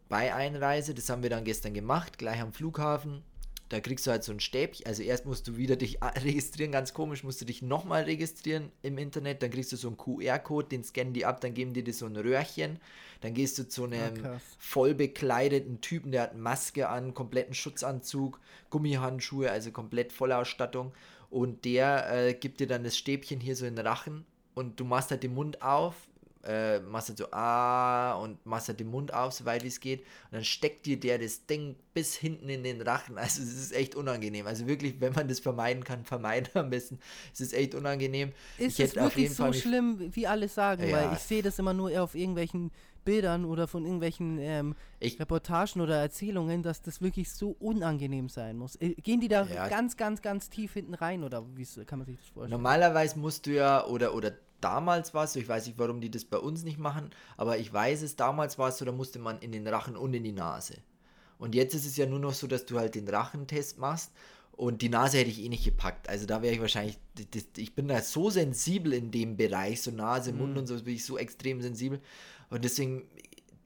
bei Einreise. Das haben wir dann gestern gemacht, gleich am Flughafen. Da kriegst du halt so ein Stäbchen. Also erst musst du wieder dich registrieren, ganz komisch, musst du dich nochmal registrieren im Internet. Dann kriegst du so einen QR-Code, den scannen die ab, dann geben die dir so ein Röhrchen. Dann gehst du zu einem Ah, voll bekleideten Typen, der hat Maske an, kompletten Schutzanzug, Gummihandschuhe, also komplett Vollausstattung. Und der äh, gibt dir dann das Stäbchen hier so in den Rachen und du machst halt den Mund auf, äh, machst halt so ah und machst halt den Mund auf, so weit wie es geht. Und dann steckt dir der das Ding bis hinten in den Rachen. Also es ist echt unangenehm. Also wirklich, wenn man das vermeiden kann, vermeiden am besten. Es ist echt unangenehm. Ist es wirklich so schlimm, wie alle sagen? Weil Ja. ich sehe das immer nur auf irgendwelchen Bildern oder von irgendwelchen ähm, Ich- Reportagen oder Erzählungen, dass das wirklich so unangenehm sein muss. Äh, Gehen die da Ja. ganz, ganz, ganz tief hinten rein oder wie kann man sich das vorstellen? Normalerweise musst du ja, oder, oder damals war es so, ich weiß nicht, warum die das bei uns nicht machen, aber ich weiß es, damals war es so, da musste man in den Rachen und in die Nase. Und jetzt ist es ja nur noch so, dass du halt den Rachentest machst und die Nase hätte ich eh nicht gepackt. Also da wäre ich wahrscheinlich, ich bin da so sensibel in dem Bereich, so Nase, Mund und so, bin ich so extrem sensibel. Und deswegen,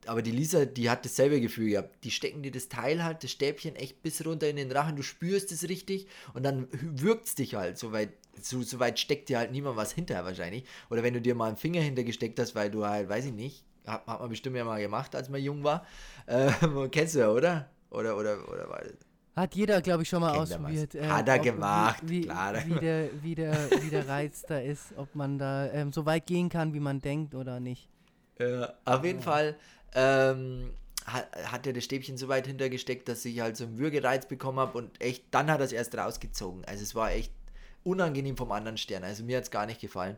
aber die Lisa, die hat dasselbe Gefühl gehabt. Die stecken dir das Teil halt, das Stäbchen echt bis runter in den Rachen, du spürst es richtig und dann wirkt es dich halt, so weit, so, so weit steckt dir halt niemand was hinter wahrscheinlich. Oder wenn du dir mal einen Finger hintergesteckt hast, weil du halt, weiß ich nicht, hat, hat man bestimmt ja mal gemacht, als man jung war. Äh, kennst du ja, oder? Oder, oder, oder, war Hat jeder, glaube ich, schon mal er ausprobiert. äh, Hat er gemacht, wie, wie, klar. Wie der, wie, der, wie der Reiz da ist, ob man da ähm, so weit gehen kann, wie man denkt oder nicht. Ja, auf jeden Fall ähm, hat, hat er das Stäbchen so weit hintergesteckt, dass ich halt so einen Würgereiz bekommen habe und echt, dann hat er es erst rausgezogen. Also es war echt unangenehm vom anderen Stern. Also mir hat es gar nicht gefallen.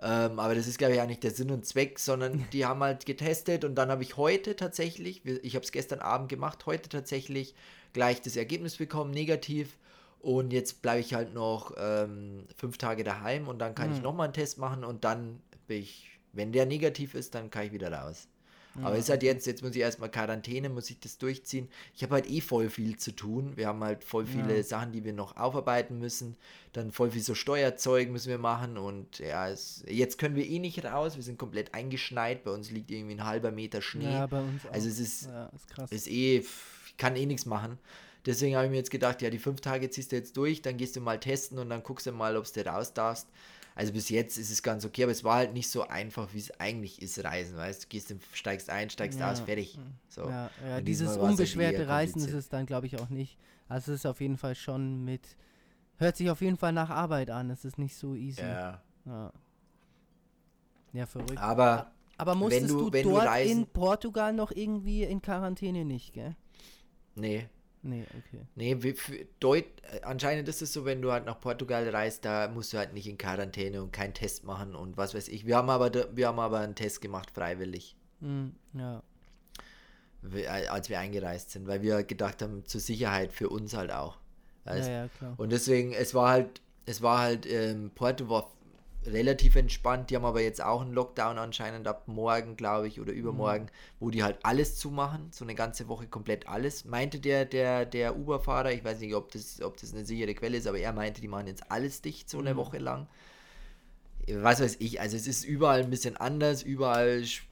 Ähm, aber das ist, glaube ich, auch nicht der Sinn und Zweck, sondern die haben halt getestet und dann habe ich heute tatsächlich, ich habe es gestern Abend gemacht, heute tatsächlich gleich das Ergebnis bekommen, negativ. Und jetzt bleibe ich halt noch ähm, fünf Tage daheim und dann kann ich nochmal einen Test machen und dann bin ich, wenn der negativ ist, dann kann ich wieder raus. Aber ist halt jetzt, jetzt muss ich erstmal Quarantäne, muss ich das durchziehen. Ich habe halt eh voll viel zu tun. Wir haben halt voll viele Ja. Sachen, die wir noch aufarbeiten müssen. Dann voll viel so Steuerzeug müssen wir machen. Und ja, es, jetzt können wir eh nicht raus. Wir sind komplett eingeschneit. Bei uns liegt irgendwie ein halber Meter Schnee. Ja, bei uns auch. also es ist, ja, ist krass. ist eh, ich kann eh nichts machen. Deswegen habe ich mir jetzt gedacht, ja, die fünf Tage ziehst du jetzt durch, dann gehst du mal testen und dann guckst du mal, ob du raus darfst. Also bis jetzt ist es ganz okay, aber es war halt nicht so einfach, wie es eigentlich ist, Reisen, weißt du, gehst, steigst ein, steigst Ja. aus, fertig. So. Ja, ja dieses halt unbeschwerte Reisen ist es dann, glaube ich, auch nicht. Also es ist auf jeden Fall schon mit, hört sich auf jeden Fall nach Arbeit an. Es ist nicht so easy. Ja, Ja. ja verrückt. Aber Aber musstest du- du, du dort reisen- in Portugal noch irgendwie in Quarantäne nicht, gell? nee, Nee, okay. nee, für Deut äh, anscheinend ist es so, wenn du halt nach Portugal reist, da musst du halt nicht in Quarantäne und keinen Test machen und was weiß ich. Wir haben aber, wir haben aber einen Test gemacht, freiwillig. Hm, ja. we- als wir eingereist sind, weil wir gedacht haben, zur Sicherheit für uns halt auch. Weißt? ja, ja, klar. Und deswegen, es war halt, es war halt, ähm, Porto war relativ entspannt, die haben aber jetzt auch einen Lockdown anscheinend ab morgen, glaube ich, oder übermorgen, wo die halt alles zumachen, so eine ganze Woche komplett alles. Meinte der, der, der Uber-Fahrer, ich weiß nicht, ob das, ob das eine sichere Quelle ist, aber er meinte, die machen jetzt alles dicht, so eine Woche lang. Was weiß ich, also es ist überall ein bisschen anders, überall sp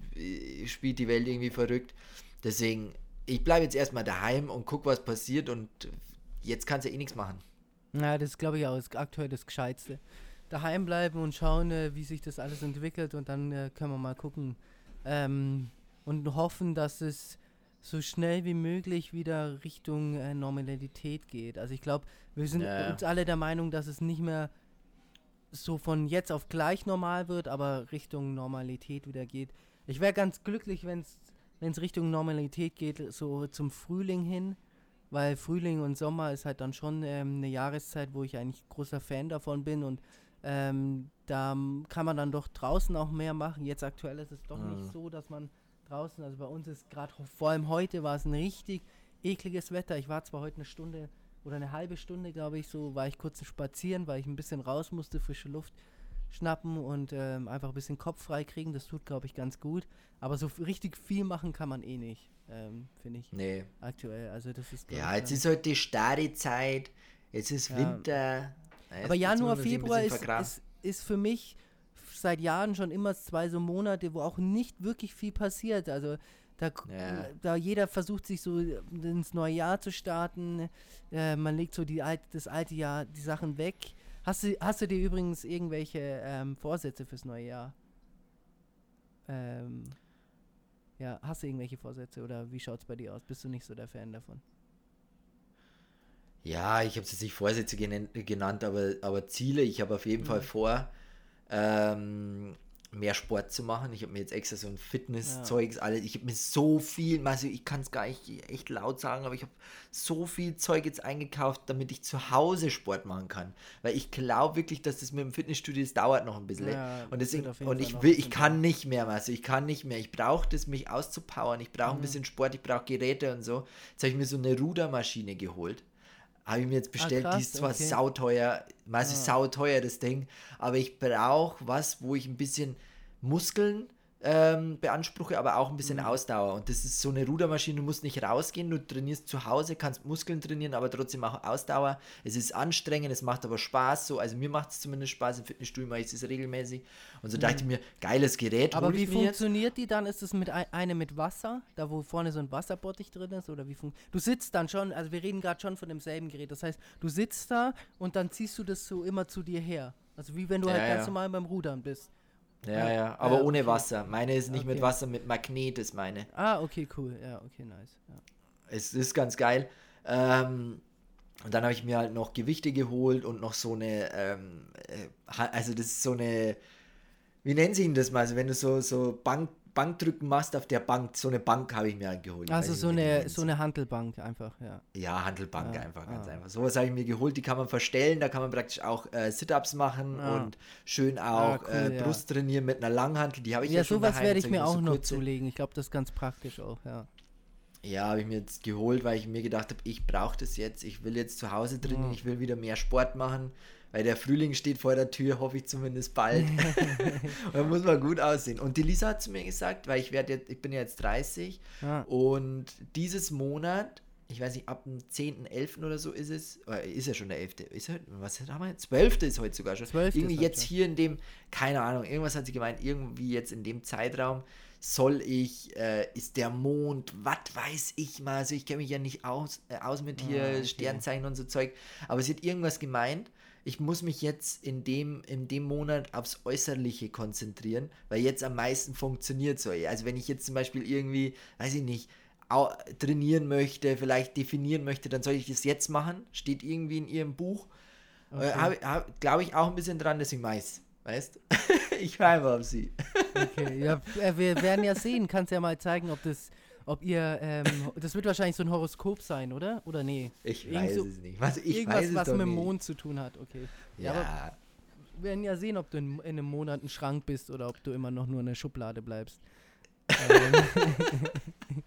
spielt die Welt irgendwie verrückt. Deswegen, ich bleibe jetzt erstmal daheim und guck, was passiert und jetzt kannst du eh nichts machen. Ja, das glaube ich auch, ist aktuell das Gescheitste. Daheim bleiben und schauen, äh, wie sich das alles entwickelt und dann äh, können wir mal gucken. Ähm, und hoffen, dass es so schnell wie möglich wieder Richtung äh, Normalität geht. Also ich glaube, wir sind Ja. uns alle der Meinung, dass es nicht mehr so von jetzt auf gleich normal wird, aber Richtung Normalität wieder geht. Ich wäre ganz glücklich, wenn es Richtung Normalität geht, so zum Frühling hin, weil Frühling und Sommer ist halt dann schon ähm, eine Jahreszeit, wo ich eigentlich großer Fan davon bin und ähm, da kann man dann doch draußen auch mehr machen. Jetzt aktuell ist es doch Mhm. nicht so, dass man draußen, also bei uns ist gerade, vor allem heute war es ein richtig ekliges Wetter. Ich war zwar heute eine Stunde oder eine halbe Stunde, glaube ich, so war ich kurz spazieren, weil ich ein bisschen raus musste, frische Luft schnappen und ähm, einfach ein bisschen Kopf frei kriegen. Das tut, glaube ich, ganz gut. Aber so richtig viel machen kann man eh nicht, ähm, finde ich Nee. aktuell. Also das ist Ja, jetzt ist halt die starre Zeit, jetzt ist Ja. Winter. Ja, jetzt Aber Januar, Februar ist, ist, ist für mich seit Jahren schon immer zwei so Monate, wo auch nicht wirklich viel passiert. Also Da, ja. da jeder versucht sich so ins neue Jahr zu starten. Äh, man legt so die alte, das alte Jahr, die Sachen weg. Hast du, hast du dir übrigens irgendwelche ähm, Vorsätze fürs neue Jahr? Ähm, ja, hast du irgendwelche Vorsätze oder wie schaut es bei dir aus? Bist du nicht so der Fan davon? Ja, ich habe es jetzt nicht Vorsätze genannt, aber, aber Ziele. Ich habe auf jeden mhm. Fall vor, ähm, mehr Sport zu machen. Ich habe mir jetzt extra so ein Fitnesszeugs, ja. alles. Ich habe mir so viel, also ich kann es gar nicht echt laut sagen, aber ich habe so viel Zeug jetzt eingekauft, damit ich zu Hause Sport machen kann. Weil ich glaube wirklich, dass das mit dem Fitnessstudio, das dauert noch ein bisschen. Ja, und deswegen, und ich will, ich kann nicht mehr, also ich kann nicht mehr. Ich brauche das, mich auszupowern. Ich brauche mhm. ein bisschen Sport, ich brauche Geräte und so. Jetzt habe ich mir so eine Rudermaschine geholt habe ich mir jetzt bestellt. Ah, krass, die ist zwar okay. sauteuer, meist ah. sauteuer das Ding, aber ich brauche was, wo ich ein bisschen Muskeln ähm, beanspruche, aber auch ein bisschen mhm. Ausdauer. Und das ist so eine Rudermaschine, du musst nicht rausgehen, du trainierst zu Hause, kannst Muskeln trainieren, aber trotzdem auch Ausdauer. Es ist anstrengend, es macht aber Spaß. So, also mir macht es zumindest Spaß, im Fitnessstudio mache ich es regelmäßig. Und so mhm. dachte ich mir, geiles Gerät. Aber wie funktioniert jetzt. die dann? Ist es mit ein, eine mit Wasser, da wo vorne so ein Wasserbottich drin ist? Oder wie Du sitzt dann schon, also wir reden gerade schon von demselben Gerät. Das heißt, du sitzt da und dann ziehst du das so immer zu dir her. Also wie wenn du ja, halt ganz ja. normal beim Rudern bist. Ja, ja, aber okay. ohne Wasser. Meine ist nicht okay. mit Wasser, mit Magnet ist meine. Ah, okay, cool. Ja, okay, nice. Ja. Es ist ganz geil. Ähm, und dann habe ich mir halt noch Gewichte geholt und noch so eine, ähm, äh, also das ist so eine, wie nennen sie ihn das mal? Also wenn du so, so Bank, Bankdrücken machst auf der Bank, so eine Bank habe ich mir geholt. Also so eine, so eine Handelbank einfach, ja. Ja, Handelbank ja, einfach, ganz ah. einfach. Sowas habe ich mir geholt, die kann man verstellen, da kann man praktisch auch äh, Sit-Ups machen ah. und schön auch ah, cool, äh, Brust ja. trainieren mit einer Langhantel, die habe ich ja, ja schon sowas werde ich mir auch so noch zulegen, ich glaube, das ist ganz praktisch auch, ja. Ja, habe ich mir jetzt geholt, weil ich mir gedacht habe, ich brauche das jetzt, ich will jetzt zu Hause trainieren, ich will wieder mehr Sport machen, weil der Frühling steht vor der Tür, hoffe ich zumindest bald. und da muss man gut aussehen. Und die Lisa hat zu mir gesagt, weil ich werde jetzt, ich bin ja jetzt 30 ja. und dieses Monat, ich weiß nicht, ab dem 10.11. oder so ist es, ist ja schon der 11. Ist er, was haben wir? 12. ist heute sogar schon. 12. Irgendwie jetzt heute. hier in dem, keine Ahnung, irgendwas hat sie gemeint, irgendwie jetzt in dem Zeitraum soll ich, äh, ist der Mond, was weiß ich mal, also ich kenne mich ja nicht aus, äh, aus mit hier ah, okay. Sternzeichen und so Zeug, aber sie hat irgendwas gemeint ich muss mich jetzt in dem, in dem Monat aufs Äußerliche konzentrieren, weil jetzt am meisten funktioniert so. Also wenn ich jetzt zum Beispiel irgendwie, weiß ich nicht, trainieren möchte, vielleicht definieren möchte, dann soll ich das jetzt machen. Steht irgendwie in ihrem Buch. Okay. Äh, Glaube ich auch ein bisschen dran, dass ich weiß. Weißt Ich höre auf sie. Okay, ja, äh, wir werden ja sehen. Kannst ja mal zeigen, ob das ob ihr, ähm, das wird wahrscheinlich so ein Horoskop sein, oder? Oder nee? Ich Irgend weiß so, es nicht. Was, ich irgendwas, weiß was mit dem Mond zu tun hat, okay. Ja. ja wir werden ja sehen, ob du in, in, einem Monat ein Schrank bist oder ob du immer noch nur in der Schublade bleibst. Ähm.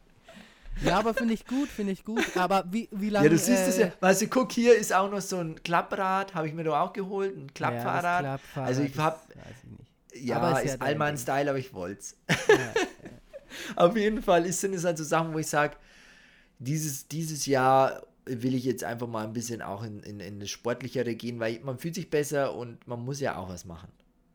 ja, aber finde ich gut, finde ich gut. Aber wie, wie lange. Ja, du siehst es äh, ja. Weißt du, guck, hier ist auch noch so ein Klapprad, habe ich mir doch auch geholt, ein Klappfahrrad. Ja, Klappfahrrad also ich habe. Ja, aber ist, ist ja Allmann-Style, aber ich wollte es. Ja. Auf jeden Fall sind es halt so Sachen, wo ich sage, dieses, dieses Jahr will ich jetzt einfach mal ein bisschen auch in, in, in das Sportlichere gehen, weil man fühlt sich besser und man muss ja auch was machen.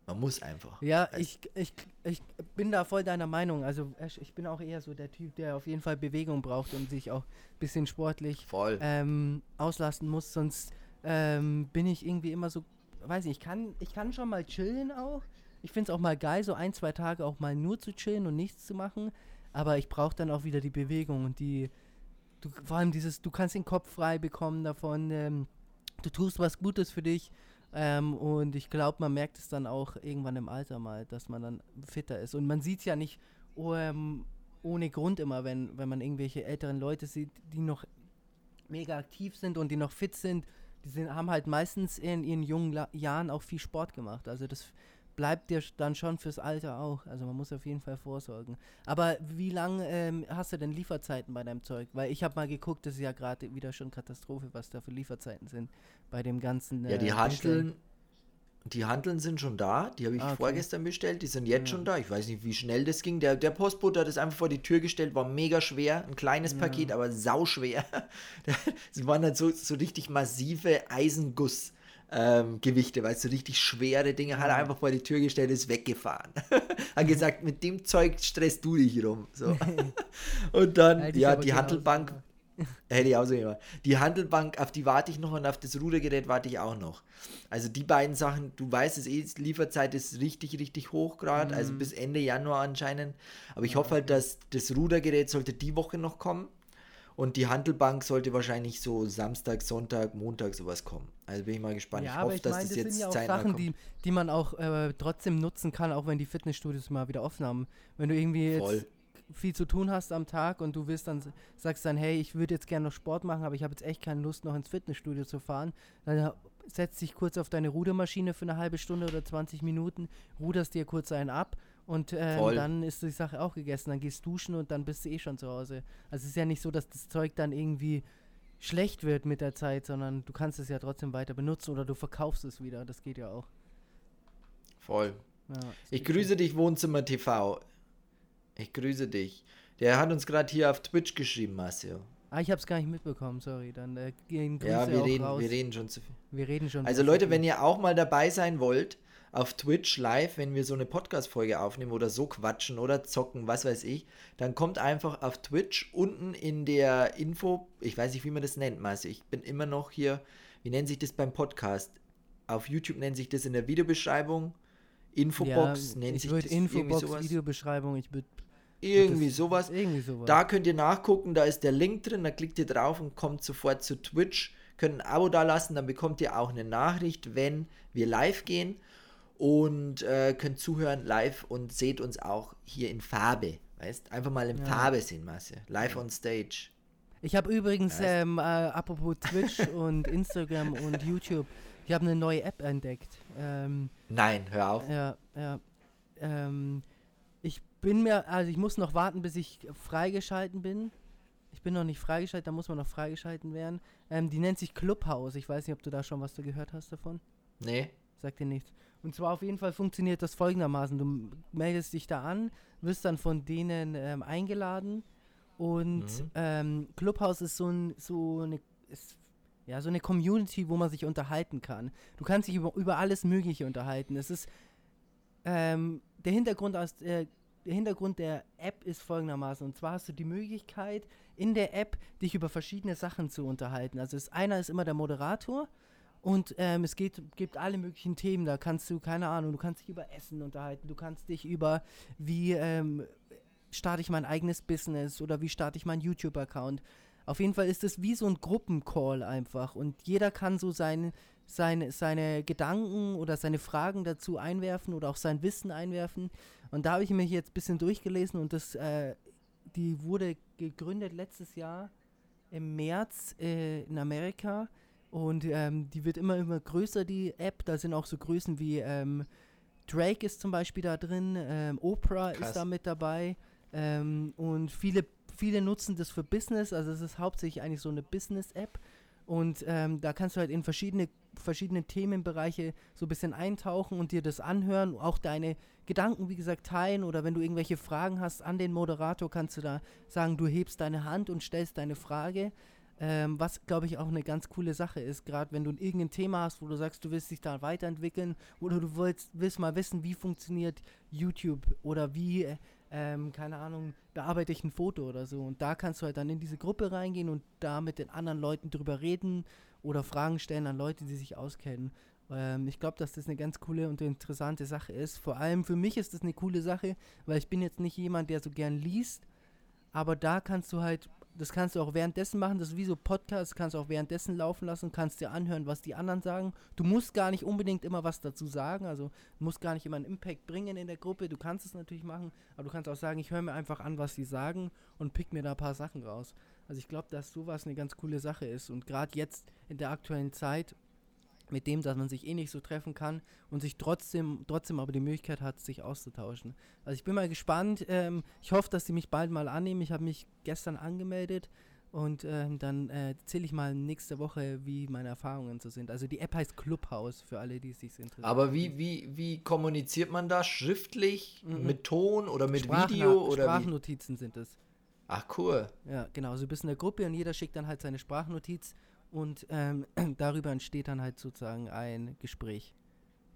Man muss einfach. Ja, ich, ich, ich bin da voll deiner Meinung. Also ich bin auch eher so der Typ, der auf jeden Fall Bewegung braucht und sich auch ein bisschen sportlich ähm, auslasten muss. Sonst ähm, bin ich irgendwie immer so, weiß nicht, ich kann, ich kann schon mal chillen auch, ich finde es auch mal geil, so ein, zwei Tage auch mal nur zu chillen und nichts zu machen. Aber ich brauche dann auch wieder die Bewegung und die, du, vor allem dieses, du kannst den Kopf frei bekommen davon, ähm, du tust was Gutes für dich. Ähm, und ich glaube, man merkt es dann auch irgendwann im Alter mal, dass man dann fitter ist. Und man sieht es ja nicht oh, ähm, ohne Grund immer, wenn, wenn man irgendwelche älteren Leute sieht, die noch mega aktiv sind und die noch fit sind. Die sind, haben halt meistens in ihren jungen La Jahren auch viel Sport gemacht. Also das bleibt dir dann schon fürs Alter auch. Also man muss auf jeden Fall vorsorgen. Aber wie lange ähm, hast du denn Lieferzeiten bei deinem Zeug? Weil ich habe mal geguckt, das ist ja gerade wieder schon Katastrophe, was da für Lieferzeiten sind bei dem ganzen. Äh, ja, die Handeln, die Handeln sind schon da. Die habe ich ah, okay. vorgestern bestellt. Die sind jetzt ja. schon da. Ich weiß nicht, wie schnell das ging. Der, der Postbote hat das einfach vor die Tür gestellt, war mega schwer. Ein kleines ja. Paket, aber sauschwer. Es waren halt so, so richtig massive Eisenguss ähm, Gewichte, weil so richtig schwere Dinge hat er einfach vor die Tür gestellt, ist weggefahren. hat gesagt, mit dem Zeug stresst du dich rum. So. und dann, ja, die Handelbank. Hätte ich auch so gemacht. Die Handelbank, auf die warte ich noch und auf das Rudergerät warte ich auch noch. Also die beiden Sachen, du weißt es eh, Lieferzeit ist richtig, richtig hoch gerade, also mhm. also bis Ende Januar anscheinend. Aber ich ja. hoffe halt, dass das Rudergerät sollte die Woche noch kommen. Und die Handelbank sollte wahrscheinlich so Samstag, Sonntag, Montag sowas kommen. Also bin ich mal gespannt. Ja, ich hoffe, ich dass mein, das, das jetzt sind ja auch Sachen, die, die man auch äh, trotzdem nutzen kann, auch wenn die Fitnessstudios mal wieder offen haben. Wenn du irgendwie Voll. jetzt viel zu tun hast am Tag und du willst dann sagst dann, hey, ich würde jetzt gerne noch Sport machen, aber ich habe jetzt echt keine Lust, noch ins Fitnessstudio zu fahren, dann setzt dich kurz auf deine Rudermaschine für eine halbe Stunde oder 20 Minuten, ruderst dir kurz einen ab und ähm, dann ist die Sache auch gegessen. Dann gehst duschen und dann bist du eh schon zu Hause. Also es ist ja nicht so, dass das Zeug dann irgendwie schlecht wird mit der Zeit, sondern du kannst es ja trotzdem weiter benutzen oder du verkaufst es wieder. Das geht ja auch. Voll. Ja, ich grüße dich, Wohnzimmer TV. Ich grüße dich. Der hat uns gerade hier auf Twitch geschrieben, Marcel. Ah, ich habe es gar nicht mitbekommen, sorry. Dann äh, gehen Grüße Ja, wir reden, wir reden schon zu viel. Wir reden schon. Also Leute, wenn ihr auch mal dabei sein wollt, auf Twitch live, wenn wir so eine Podcast-Folge aufnehmen oder so quatschen oder zocken, was weiß ich, dann kommt einfach auf Twitch unten in der Info, ich weiß nicht, wie man das nennt, Marcel. Ich bin immer noch hier, wie nennt sich das beim Podcast? Auf YouTube nennt sich das in der Videobeschreibung. Infobox ja, nennt sich das Infobox, sowas. Videobeschreibung, ich würde irgendwie sowas. Irgendwie sowas. Da könnt ihr nachgucken, da ist der Link drin, da klickt ihr drauf und kommt sofort zu Twitch. Könnt ein Abo da lassen, dann bekommt ihr auch eine Nachricht, wenn wir live gehen und äh, könnt zuhören live und seht uns auch hier in Farbe. Weißt, einfach mal in ja. Farbe sehen, Masse. Live on stage. Ich habe übrigens, ähm, äh, apropos Twitch und Instagram und YouTube, ich habe eine neue App entdeckt. Ähm, Nein, hör auf. Ja, ja. Ähm, ich bin mir, also ich muss noch warten, bis ich freigeschalten bin. Ich bin noch nicht freigeschaltet, da muss man noch freigeschalten werden. Ähm, die nennt sich Clubhouse. Ich weiß nicht, ob du da schon was gehört hast davon. Nee. Sagt dir nichts. Und zwar auf jeden Fall funktioniert das folgendermaßen. Du meldest dich da an, wirst dann von denen ähm, eingeladen und mhm. ähm, Clubhouse ist so, ein, so eine ist, ja, so eine Community, wo man sich unterhalten kann. Du kannst dich über, über alles Mögliche unterhalten. Es ist ähm, der Hintergrund aus äh, der Hintergrund der App ist folgendermaßen. Und zwar hast du die Möglichkeit, in der App dich über verschiedene Sachen zu unterhalten. Also ist, einer ist immer der Moderator und ähm, es geht, gibt alle möglichen Themen. Da kannst du, keine Ahnung, du kannst dich über Essen unterhalten, du kannst dich über, wie ähm, starte ich mein eigenes Business oder wie starte ich meinen YouTube-Account. Auf jeden Fall ist es wie so ein Gruppencall einfach und jeder kann so sein, seine, seine Gedanken oder seine Fragen dazu einwerfen oder auch sein Wissen einwerfen. Und da habe ich mich jetzt ein bisschen durchgelesen und das, äh, die wurde gegründet letztes Jahr im März äh, in Amerika und ähm, die wird immer, immer größer, die App. Da sind auch so Größen wie ähm, Drake ist zum Beispiel da drin, ähm, Oprah Krass. ist da mit dabei. Ähm, und viele, viele nutzen das für Business. Also es ist hauptsächlich eigentlich so eine Business-App. Und ähm, da kannst du halt in verschiedene, verschiedene Themenbereiche so ein bisschen eintauchen und dir das anhören, auch deine Gedanken, wie gesagt, teilen oder wenn du irgendwelche Fragen hast an den Moderator, kannst du da sagen, du hebst deine Hand und stellst deine Frage. Ähm, was, glaube ich, auch eine ganz coole Sache ist, gerade wenn du irgendein Thema hast, wo du sagst, du willst dich da weiterentwickeln oder du willst, willst mal wissen, wie funktioniert YouTube oder wie, ähm, keine Ahnung, bearbeite ich ein Foto oder so. Und da kannst du halt dann in diese Gruppe reingehen und da mit den anderen Leuten drüber reden oder Fragen stellen an Leute, die sich auskennen. Ähm, ich glaube, dass das eine ganz coole und interessante Sache ist. Vor allem für mich ist das eine coole Sache, weil ich bin jetzt nicht jemand, der so gern liest. Aber da kannst du halt das kannst du auch währenddessen machen, das ist wie so Podcast, kannst du auch währenddessen laufen lassen, kannst dir anhören, was die anderen sagen. Du musst gar nicht unbedingt immer was dazu sagen, also musst gar nicht immer einen Impact bringen in der Gruppe. Du kannst es natürlich machen, aber du kannst auch sagen, ich höre mir einfach an, was sie sagen und pick mir da ein paar Sachen raus. Also ich glaube, dass sowas eine ganz coole Sache ist und gerade jetzt in der aktuellen Zeit mit dem, dass man sich eh nicht so treffen kann und sich trotzdem, trotzdem aber die Möglichkeit hat, sich auszutauschen. Also ich bin mal gespannt. Ähm, ich hoffe, dass sie mich bald mal annehmen. Ich habe mich gestern angemeldet und ähm, dann äh, erzähle ich mal nächste Woche, wie meine Erfahrungen so sind. Also die App heißt Clubhouse für alle, die sich interessieren. Aber wie, wie, wie kommuniziert man da? Schriftlich, mhm. mit Ton oder mit Sprachna Video? Oder Sprachnotizen wie? sind es. Ach cool. Ja, genau. Also du bist in der Gruppe und jeder schickt dann halt seine Sprachnotiz und ähm, darüber entsteht dann halt sozusagen ein Gespräch.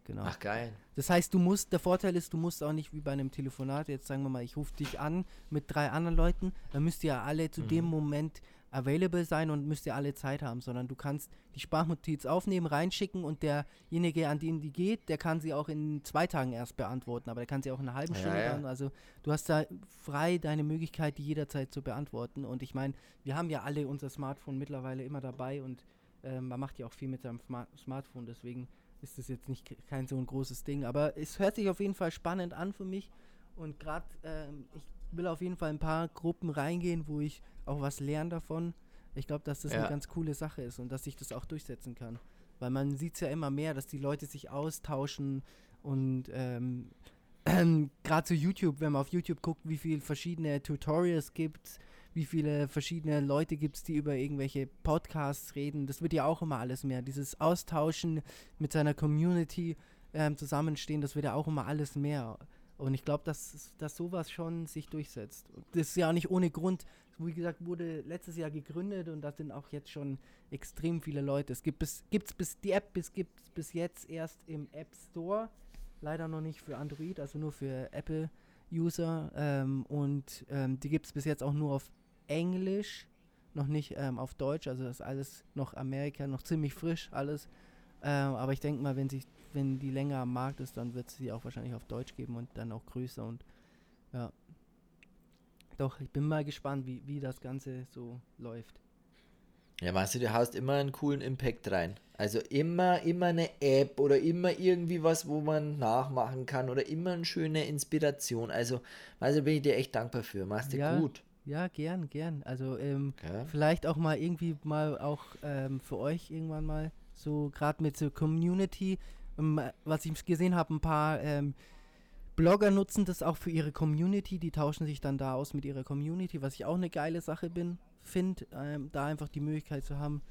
Genau. Ach geil. Das heißt, du musst, der Vorteil ist, du musst auch nicht wie bei einem Telefonat, jetzt sagen wir mal, ich rufe dich an mit drei anderen Leuten, dann müsst ihr alle zu mhm. dem Moment available sein und müsst ihr alle Zeit haben, sondern du kannst die Sprachnotiz aufnehmen, reinschicken und derjenige, an den die geht, der kann sie auch in zwei Tagen erst beantworten, aber der kann sie auch in einer halben ja, Stunde ja. Also du hast da frei deine Möglichkeit, die jederzeit zu beantworten. Und ich meine, wir haben ja alle unser Smartphone mittlerweile immer dabei und äh, man macht ja auch viel mit seinem Smart Smartphone, deswegen ist das jetzt nicht kein so ein großes Ding. Aber es hört sich auf jeden Fall spannend an für mich. Und gerade, ähm, ich will auf jeden Fall ein paar Gruppen reingehen, wo ich auch was lernen davon. Ich glaube, dass das ja. eine ganz coole Sache ist und dass ich das auch durchsetzen kann. Weil man sieht es ja immer mehr, dass die Leute sich austauschen und ähm, ähm, gerade zu YouTube, wenn man auf YouTube guckt, wie viele verschiedene Tutorials gibt, wie viele verschiedene Leute gibt es, die über irgendwelche Podcasts reden. Das wird ja auch immer alles mehr. Dieses Austauschen mit seiner Community ähm, zusammenstehen, das wird ja auch immer alles mehr. Und ich glaube, dass, dass sowas schon sich durchsetzt. Das ist ja nicht ohne Grund. Wie gesagt, wurde letztes Jahr gegründet und da sind auch jetzt schon extrem viele Leute. Es gibt bis, gibt's bis die App bis gibt bis jetzt erst im App Store. Leider noch nicht für Android, also nur für Apple-User. Ähm, und ähm, die gibt es bis jetzt auch nur auf Englisch, noch nicht ähm, auf Deutsch. Also das ist alles noch Amerika, noch ziemlich frisch alles. Ähm, aber ich denke mal, wenn sich wenn die länger am Markt ist, dann wird es sie auch wahrscheinlich auf Deutsch geben und dann auch größer und ja. Doch, ich bin mal gespannt, wie, wie das Ganze so läuft. Ja, weißt du, du haust immer einen coolen Impact rein. Also immer, immer eine App oder immer irgendwie was, wo man nachmachen kann oder immer eine schöne Inspiration. Also, also bin ich dir echt dankbar für. Machst du ja, gut. Ja, gern, gern. Also ähm, okay. vielleicht auch mal irgendwie mal auch ähm, für euch irgendwann mal so gerade mit so Community ähm, was ich gesehen habe, ein paar ähm, Blogger nutzen das auch für ihre Community, die tauschen sich dann da aus mit ihrer Community, was ich auch eine geile Sache bin, finde, ähm, da einfach die Möglichkeit zu haben,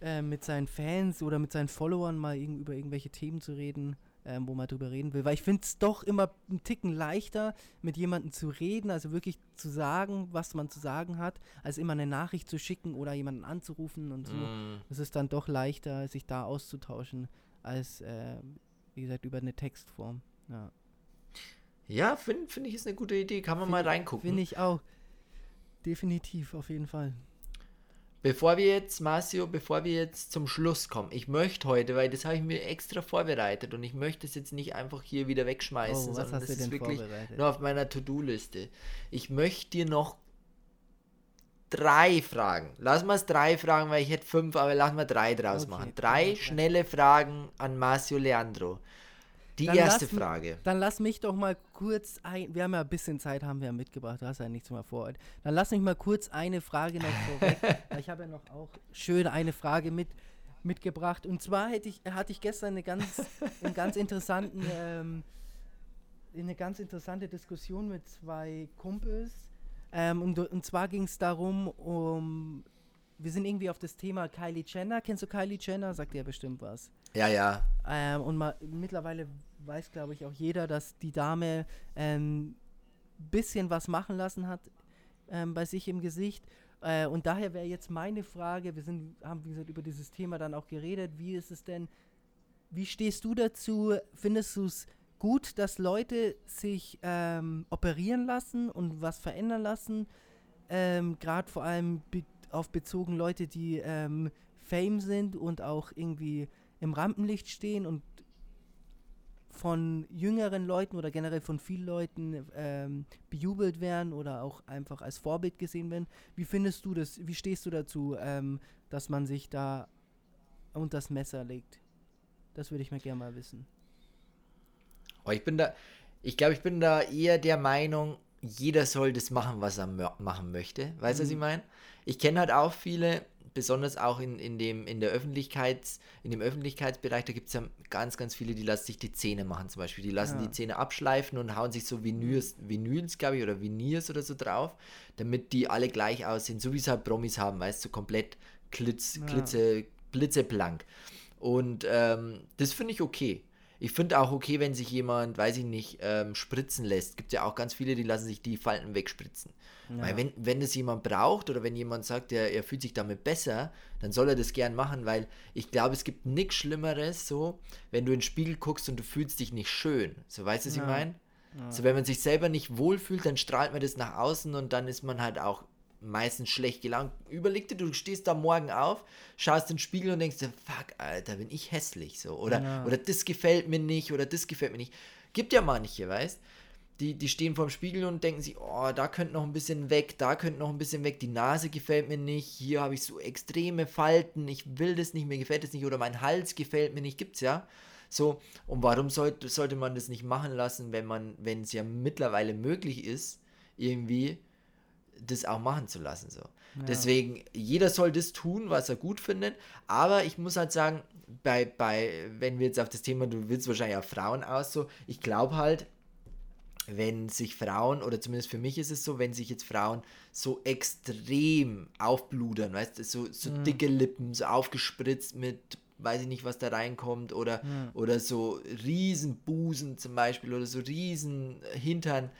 äh, mit seinen Fans oder mit seinen Followern mal über irgendwelche Themen zu reden, ähm, wo man drüber reden will. Weil ich finde es doch immer einen Ticken leichter, mit jemandem zu reden, also wirklich zu sagen, was man zu sagen hat, als immer eine Nachricht zu schicken oder jemanden anzurufen und so. Mm. Es ist dann doch leichter, sich da auszutauschen als, äh, wie gesagt, über eine Textform. Ja, ja finde find ich ist eine gute Idee. Kann man find, mal reingucken. Finde ich auch. Definitiv, auf jeden Fall. Bevor wir jetzt, Marcio, bevor wir jetzt zum Schluss kommen, ich möchte heute, weil das habe ich mir extra vorbereitet und ich möchte es jetzt nicht einfach hier wieder wegschmeißen, oh, sondern das ist wirklich nur auf meiner To-Do-Liste. Ich möchte dir noch drei Fragen. Lass mal es drei Fragen, weil ich hätte fünf, aber lass mal drei draus okay. machen. Drei schnelle Fragen an Marcio Leandro. Die dann erste lass, Frage. Dann lass mich doch mal kurz ein. Wir haben ja ein bisschen Zeit, haben wir ja mitgebracht. Du hast ja nichts mehr vor. Dann lass mich mal kurz eine Frage noch vorweg. ich habe ja noch auch schön eine Frage mit, mitgebracht. Und zwar hätte ich, hatte ich gestern eine ganz, einen ganz interessanten, ähm, eine ganz interessante Diskussion mit zwei Kumpels ähm, und, und zwar ging es darum, um. Wir sind irgendwie auf das Thema Kylie Jenner. Kennst du Kylie Jenner? Sagt dir bestimmt was. Ja, ja. Ähm, und ma, mittlerweile weiß, glaube ich, auch jeder, dass die Dame ein ähm, bisschen was machen lassen hat ähm, bei sich im Gesicht. Äh, und daher wäre jetzt meine Frage, wir sind, haben wie gesagt über dieses Thema dann auch geredet, wie ist es denn, wie stehst du dazu? Findest du es gut, dass Leute sich ähm, operieren lassen und was verändern lassen. Ähm, Gerade vor allem be auf bezogen Leute, die ähm, Fame sind und auch irgendwie im Rampenlicht stehen und von jüngeren Leuten oder generell von vielen Leuten ähm, bejubelt werden oder auch einfach als Vorbild gesehen werden. Wie findest du das? Wie stehst du dazu, ähm, dass man sich da unter das Messer legt? Das würde ich mir gerne mal wissen. Aber ich bin da, ich glaube, ich bin da eher der Meinung, jeder soll das machen, was er machen möchte. Weißt du, mhm. was ich mhm. meine? Ich kenne halt auch viele, besonders auch in, in, dem, in, der Öffentlichkeits, in dem Öffentlichkeitsbereich, da gibt es ja ganz, ganz viele, die lassen sich die Zähne machen zum Beispiel. Die lassen ja. die Zähne abschleifen und hauen sich so Vinyls, Vinyls glaube ich, oder Veneers oder so drauf, damit die alle gleich aussehen, so wie es halt Promis haben, weißt du, so komplett klitz, ja. klitze, blitzeblank. Und ähm, das finde ich okay. Ich finde auch okay, wenn sich jemand, weiß ich nicht, ähm, spritzen lässt. Gibt ja auch ganz viele, die lassen sich die Falten wegspritzen. Ja. Weil wenn, wenn das jemand braucht oder wenn jemand sagt, er, er fühlt sich damit besser, dann soll er das gern machen, weil ich glaube, es gibt nichts Schlimmeres, so, wenn du in den Spiegel guckst und du fühlst dich nicht schön. So, weißt du, was ja. ich meine? Ja. So, wenn man sich selber nicht wohlfühlt, dann strahlt man das nach außen und dann ist man halt auch meistens schlecht gelangt. Überleg dir, du stehst da morgen auf, schaust in den Spiegel und denkst dir, fuck, Alter, bin ich hässlich so. Oder, ja. oder das gefällt mir nicht oder das gefällt mir nicht. Gibt ja manche, weißt die, die stehen vorm Spiegel und denken sich, oh, da könnte noch ein bisschen weg, da könnte noch ein bisschen weg, die Nase gefällt mir nicht, hier habe ich so extreme Falten, ich will das nicht, mir gefällt das nicht, oder mein Hals gefällt mir nicht, gibt's ja. So, und warum sollte, sollte man das nicht machen lassen, wenn man, wenn es ja mittlerweile möglich ist, irgendwie das auch machen zu lassen. So. Ja. Deswegen, jeder soll das tun, was er gut findet. Aber ich muss halt sagen, bei, bei, wenn wir jetzt auf das Thema, du willst wahrscheinlich auch Frauen aus, so, ich glaube halt, wenn sich Frauen, oder zumindest für mich ist es so, wenn sich jetzt Frauen so extrem aufbludern, weißt du, so, so mhm. dicke Lippen, so aufgespritzt mit, weiß ich nicht, was da reinkommt, oder, mhm. oder so riesen Busen zum Beispiel, oder so riesen Hintern,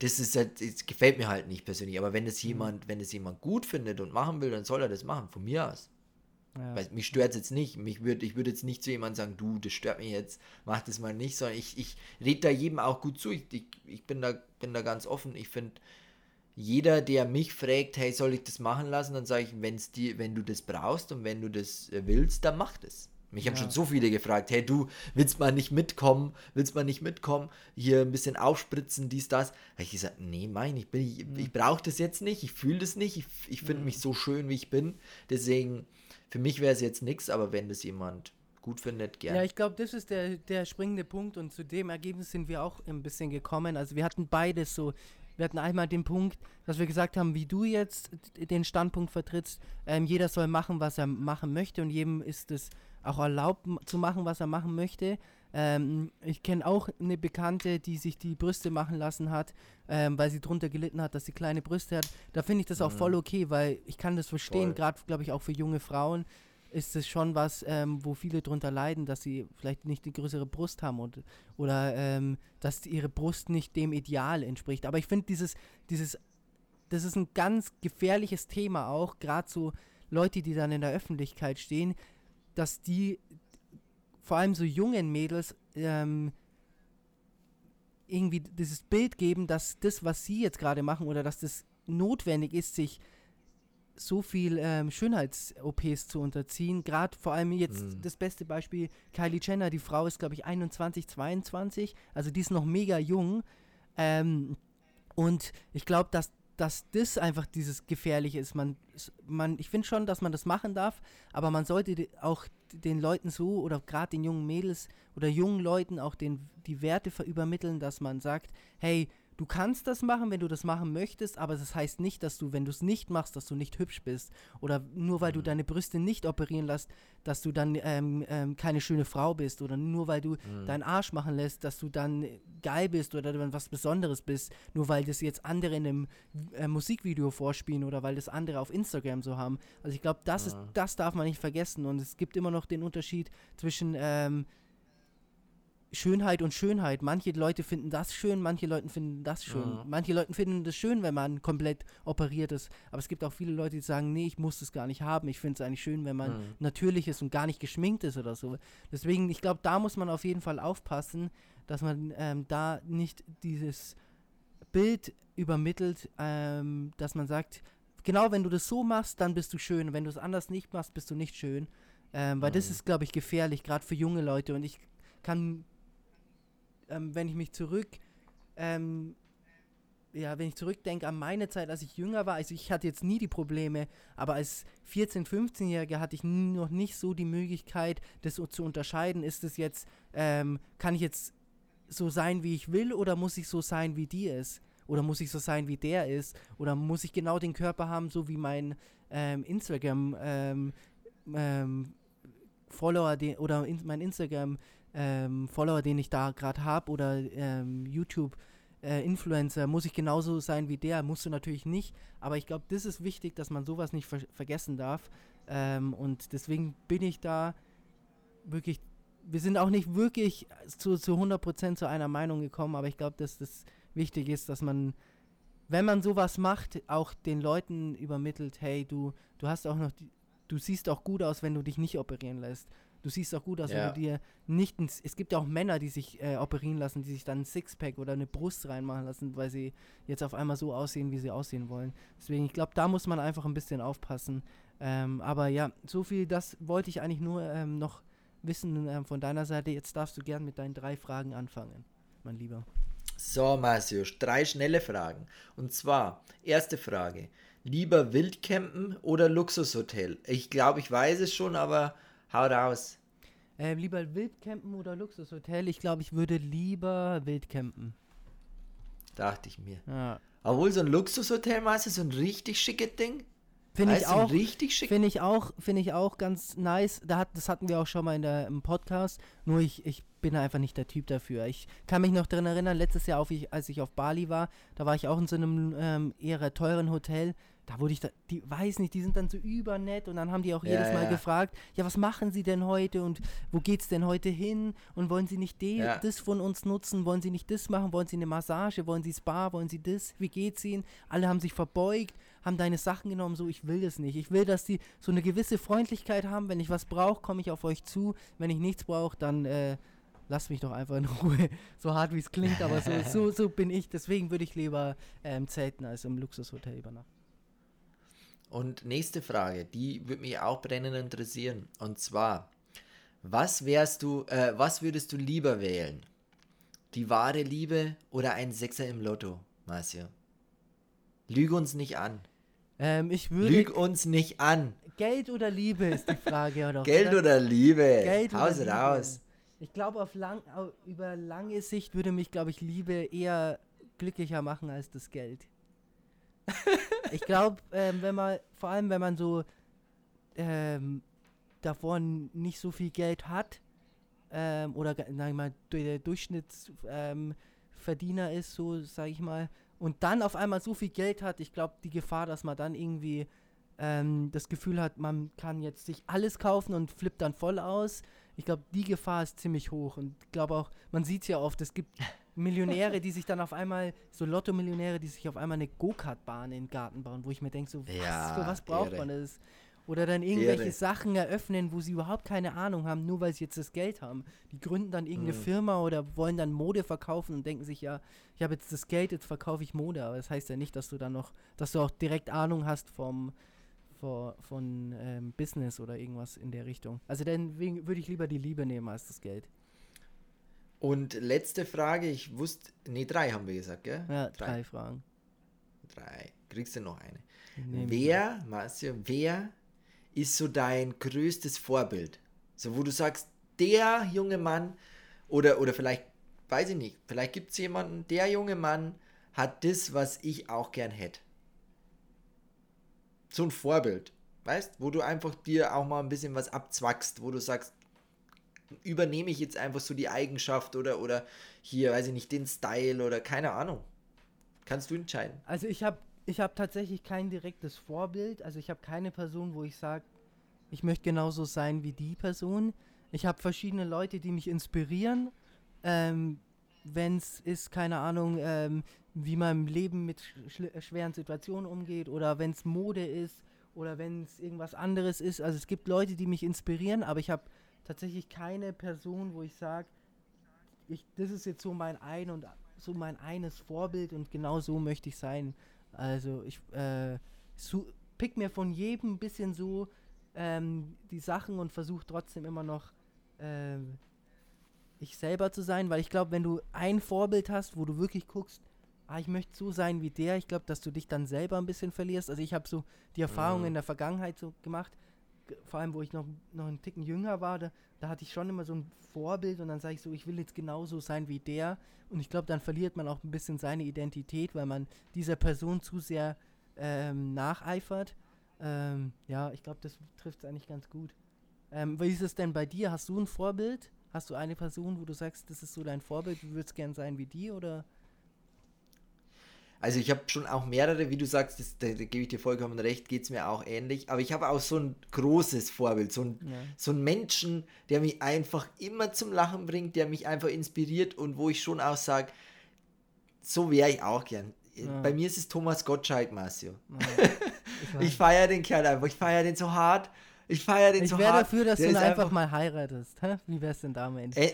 das ist halt, das gefällt mir halt nicht persönlich. Aber wenn es mhm. jemand, wenn es jemand gut findet und machen will, dann soll er das machen, von mir aus. Ja. Weil mich stört es jetzt nicht. Mich würd, ich würde jetzt nicht zu jemandem sagen, du, das stört mich jetzt, mach das mal nicht, sondern ich, ich rede da jedem auch gut zu. Ich, ich, ich bin, da, bin da ganz offen. Ich finde, jeder, der mich fragt, hey, soll ich das machen lassen, dann sage ich, wenn's dir, wenn du das brauchst und wenn du das äh, willst, dann mach das. Mich ja. haben schon so viele gefragt, hey du, willst mal nicht mitkommen, willst mal nicht mitkommen, hier ein bisschen aufspritzen, dies, das. Da ich gesagt, nee, mein, ich, bin, ich, mhm. ich brauche das jetzt nicht, ich fühle das nicht, ich, ich finde mhm. mich so schön, wie ich bin. Deswegen, für mich wäre es jetzt nichts, aber wenn das jemand gut findet, gerne. Ja, ich glaube, das ist der, der springende Punkt und zu dem Ergebnis sind wir auch ein bisschen gekommen. Also wir hatten beides so. Wir hatten einmal den Punkt, dass wir gesagt haben, wie du jetzt den Standpunkt vertrittst, ähm, jeder soll machen, was er machen möchte und jedem ist es auch erlaubt zu machen, was er machen möchte. Ähm, ich kenne auch eine Bekannte, die sich die Brüste machen lassen hat, ähm, weil sie drunter gelitten hat, dass sie kleine Brüste hat. Da finde ich das auch mhm. voll okay, weil ich kann das verstehen, gerade glaube ich auch für junge Frauen ist es schon was, ähm, wo viele drunter leiden, dass sie vielleicht nicht die größere Brust haben und, oder ähm, dass ihre Brust nicht dem Ideal entspricht. Aber ich finde dieses, dieses, das ist ein ganz gefährliches Thema auch, gerade so Leute, die dann in der Öffentlichkeit stehen, dass die vor allem so jungen Mädels ähm, irgendwie dieses Bild geben, dass das, was sie jetzt gerade machen oder dass das notwendig ist, sich so viel ähm, Schönheits-OPs zu unterziehen. Gerade vor allem jetzt mhm. das beste Beispiel, Kylie Jenner, die Frau ist, glaube ich, 21, 22, also die ist noch mega jung. Ähm, und ich glaube, dass dass das einfach dieses Gefährliche ist. Man, man, ich finde schon, dass man das machen darf, aber man sollte auch den Leuten so oder gerade den jungen Mädels oder jungen Leuten auch den, die Werte übermitteln, dass man sagt, hey, du kannst das machen, wenn du das machen möchtest, aber das heißt nicht, dass du, wenn du es nicht machst, dass du nicht hübsch bist. Oder nur weil du mhm. deine Brüste nicht operieren lässt, dass du dann ähm, ähm, keine schöne Frau bist. Oder nur weil du mhm. deinen Arsch machen lässt, dass du dann geil bist oder dann was Besonderes bist. Nur weil das jetzt andere in einem äh, Musikvideo vorspielen oder weil das andere auf Instagram so haben. Also ich glaube, das ja. das darf man nicht vergessen. Und es gibt immer noch den Unterschied zwischen ähm, Schönheit und Schönheit. Manche Leute finden das schön, manche Leute finden das schön. Mhm. Manche Leute finden das schön, wenn man komplett operiert ist. Aber es gibt auch viele Leute, die sagen, nee, ich muss das gar nicht haben. Ich finde es eigentlich schön, wenn man mhm. natürlich ist und gar nicht geschminkt ist oder so. Deswegen, ich glaube, da muss man auf jeden Fall aufpassen, dass man ähm, da nicht dieses Bild übermittelt, ähm, dass man sagt, genau, wenn du das so machst, dann bist du schön. Wenn du es anders nicht machst, bist du nicht schön. Ähm, weil mhm. das ist, glaube ich, gefährlich, gerade für junge Leute. Und ich kann ähm, wenn ich mich zurück, ähm, ja, wenn ich zurückdenke an meine Zeit, als ich jünger war, also ich hatte jetzt nie die Probleme, aber als 14-, 15-Jähriger hatte ich noch nicht so die Möglichkeit, das so zu unterscheiden. Ist es jetzt, ähm, kann ich jetzt so sein, wie ich will, oder muss ich so sein, wie die ist? Oder muss ich so sein, wie der ist? Oder muss ich genau den Körper haben, so wie mein ähm, Instagram ähm, ähm, oder in, mein Instagram ähm, Follower, den ich da gerade habe oder ähm, YouTube äh, Influencer, muss ich genauso sein wie der, musst du natürlich nicht, aber ich glaube, das ist wichtig, dass man sowas nicht ver vergessen darf ähm, und deswegen bin ich da wirklich wir sind auch nicht wirklich zu, zu 100% zu einer Meinung gekommen, aber ich glaube, dass das wichtig ist, dass man, wenn man sowas macht, auch den Leuten übermittelt, hey, du, du hast auch noch, die, du siehst auch gut aus, wenn du dich nicht operieren lässt. Du siehst auch gut aus, ja. wenn du dir nicht ein, es gibt ja auch Männer, die sich äh, operieren lassen, die sich dann ein Sixpack oder eine Brust reinmachen lassen, weil sie jetzt auf einmal so aussehen, wie sie aussehen wollen. Deswegen, ich glaube, da muss man einfach ein bisschen aufpassen. Ähm, aber ja, so viel, das wollte ich eigentlich nur ähm, noch wissen äh, von deiner Seite. Jetzt darfst du gern mit deinen drei Fragen anfangen, mein Lieber. So, Marcio, drei schnelle Fragen. Und zwar, erste Frage. Lieber Wildcampen oder Luxushotel? Ich glaube, ich weiß es schon, aber hau raus. Äh, lieber Wildcampen oder Luxushotel? Ich glaube, ich würde lieber Wildcampen. Dachte ich mir. Ja. Obwohl so ein Luxushotel, Marcio, so ein richtig schickes Ding. Finde ich auch richtig schick. Finde ich auch, finde ich auch ganz nice. Da hat, das hatten wir auch schon mal in der, im Podcast. Nur ich, ich bin einfach nicht der Typ dafür. Ich kann mich noch daran erinnern, letztes Jahr, auf, als ich auf Bali war, da war ich auch in so einem ähm, eher teuren Hotel da wurde ich da, die weiß nicht, die sind dann so übernett und dann haben die auch ja, jedes Mal ja. gefragt, ja, was machen sie denn heute und wo geht's denn heute hin und wollen sie nicht ja. das von uns nutzen, wollen sie nicht das machen, wollen sie eine Massage, wollen sie Spa, wollen sie das, wie geht's ihnen? Alle haben sich verbeugt, haben deine Sachen genommen, so ich will das nicht. Ich will, dass die so eine gewisse Freundlichkeit haben, wenn ich was brauche, komme ich auf euch zu, wenn ich nichts brauche, dann äh, lasst mich doch einfach in Ruhe. So hart wie es klingt, aber so, so, so bin ich. Deswegen würde ich lieber ähm, zelten als im Luxushotel übernachten. Und nächste Frage, die würde mich auch brennend interessieren. Und zwar, was wärst du, äh, was würdest du lieber wählen? Die wahre Liebe oder ein Sechser im Lotto, Marcia? Lüge uns nicht an. Ähm, ich würde. Lüg uns nicht an. Geld oder Liebe ist die Frage, oder? Geld oder Liebe? Geld Haus oder raus. Ich glaube, auf lang, über lange Sicht würde mich, glaube ich, Liebe eher glücklicher machen als das Geld ich glaube, ähm, wenn man, vor allem wenn man so ähm, davon nicht so viel Geld hat, ähm, oder sag ich mal, der Durchschnittsverdiener ist, so sage ich mal, und dann auf einmal so viel Geld hat, ich glaube, die Gefahr, dass man dann irgendwie ähm, das Gefühl hat, man kann jetzt sich alles kaufen und flippt dann voll aus. Ich glaube, die Gefahr ist ziemlich hoch. Und ich glaube auch, man sieht es ja oft, es gibt Millionäre, die sich dann auf einmal, so Lotto-Millionäre, die sich auf einmal eine Go-Kart-Bahn in den Garten bauen, wo ich mir denke, so, was, ja, für was braucht Ehre. man das? Oder dann irgendwelche Ehre. Sachen eröffnen, wo sie überhaupt keine Ahnung haben, nur weil sie jetzt das Geld haben. Die gründen dann irgendeine mhm. Firma oder wollen dann Mode verkaufen und denken sich, ja, ich habe jetzt das Geld, jetzt verkaufe ich Mode. Aber das heißt ja nicht, dass du dann noch, dass du auch direkt Ahnung hast vom, von, von ähm, Business oder irgendwas in der Richtung. Also dann würde ich lieber die Liebe nehmen als das Geld. Und letzte Frage, ich wusste, nee, drei haben wir gesagt, gell? Ja, drei, drei Fragen. Drei. Kriegst du noch eine? wer, Marcia, wer ist so dein größtes Vorbild? So, wo du sagst, der junge Mann, oder, oder vielleicht, weiß ich nicht, vielleicht gibt es jemanden, der junge Mann hat das, was ich auch gern hätte. So ein Vorbild, weißt, wo du einfach dir auch mal ein bisschen was abzwackst, wo du sagst, übernehme ich jetzt einfach so die Eigenschaft oder, oder hier, weiß ich nicht, den Style oder keine Ahnung. Kannst du entscheiden. Also ich habe ich hab tatsächlich kein direktes Vorbild. Also ich habe keine Person, wo ich sage, ich möchte genauso sein wie die Person. Ich habe verschiedene Leute, die mich inspirieren. Ähm, Wenn es ist, keine Ahnung, ähm, wie man im Leben mit sch schweren Situationen umgeht oder wenn es Mode ist oder wenn es irgendwas anderes ist. Also es gibt Leute, die mich inspirieren, aber ich habe tatsächlich keine Person, wo ich sage, ich, das ist jetzt so mein ein und so mein eines Vorbild und genau so möchte ich sein. Also ich äh, so, pick mir von jedem ein bisschen so ähm, die Sachen und versuche trotzdem immer noch äh, ich selber zu sein, weil ich glaube, wenn du ein Vorbild hast, wo du wirklich guckst, ah, ich möchte so sein wie der, ich glaube, dass du dich dann selber ein bisschen verlierst. Also ich habe so die Erfahrung mhm. in der Vergangenheit so gemacht, vor allem, wo ich noch, noch einen Ticken jünger war, da, da hatte ich schon immer so ein Vorbild und dann sage ich so, ich will jetzt genauso sein wie der. Und ich glaube, dann verliert man auch ein bisschen seine Identität, weil man dieser Person zu sehr ähm, nacheifert. Ähm, ja, ich glaube, das trifft es eigentlich ganz gut. Ähm, wie ist es denn bei dir? Hast du ein Vorbild? Hast du eine Person, wo du sagst, das ist so dein Vorbild, du würdest gern sein wie die oder? Also ich habe schon auch mehrere, wie du sagst, das, da, da gebe ich dir vollkommen recht, geht es mir auch ähnlich. Aber ich habe auch so ein großes Vorbild, so ein, ja. so ein Menschen, der mich einfach immer zum Lachen bringt, der mich einfach inspiriert und wo ich schon auch sage, so wäre ich auch gern. Ja. Bei mir ist es Thomas Gottschalk, Marcio. Ja, ich, ich feiere den Kerl einfach, ich feiere den so hart. Ich feiere den ich so hart. Ich wäre dafür, dass der du ihn einfach, einfach, mal heiratest. Hä? Wie wär's denn da, Mensch? Äh,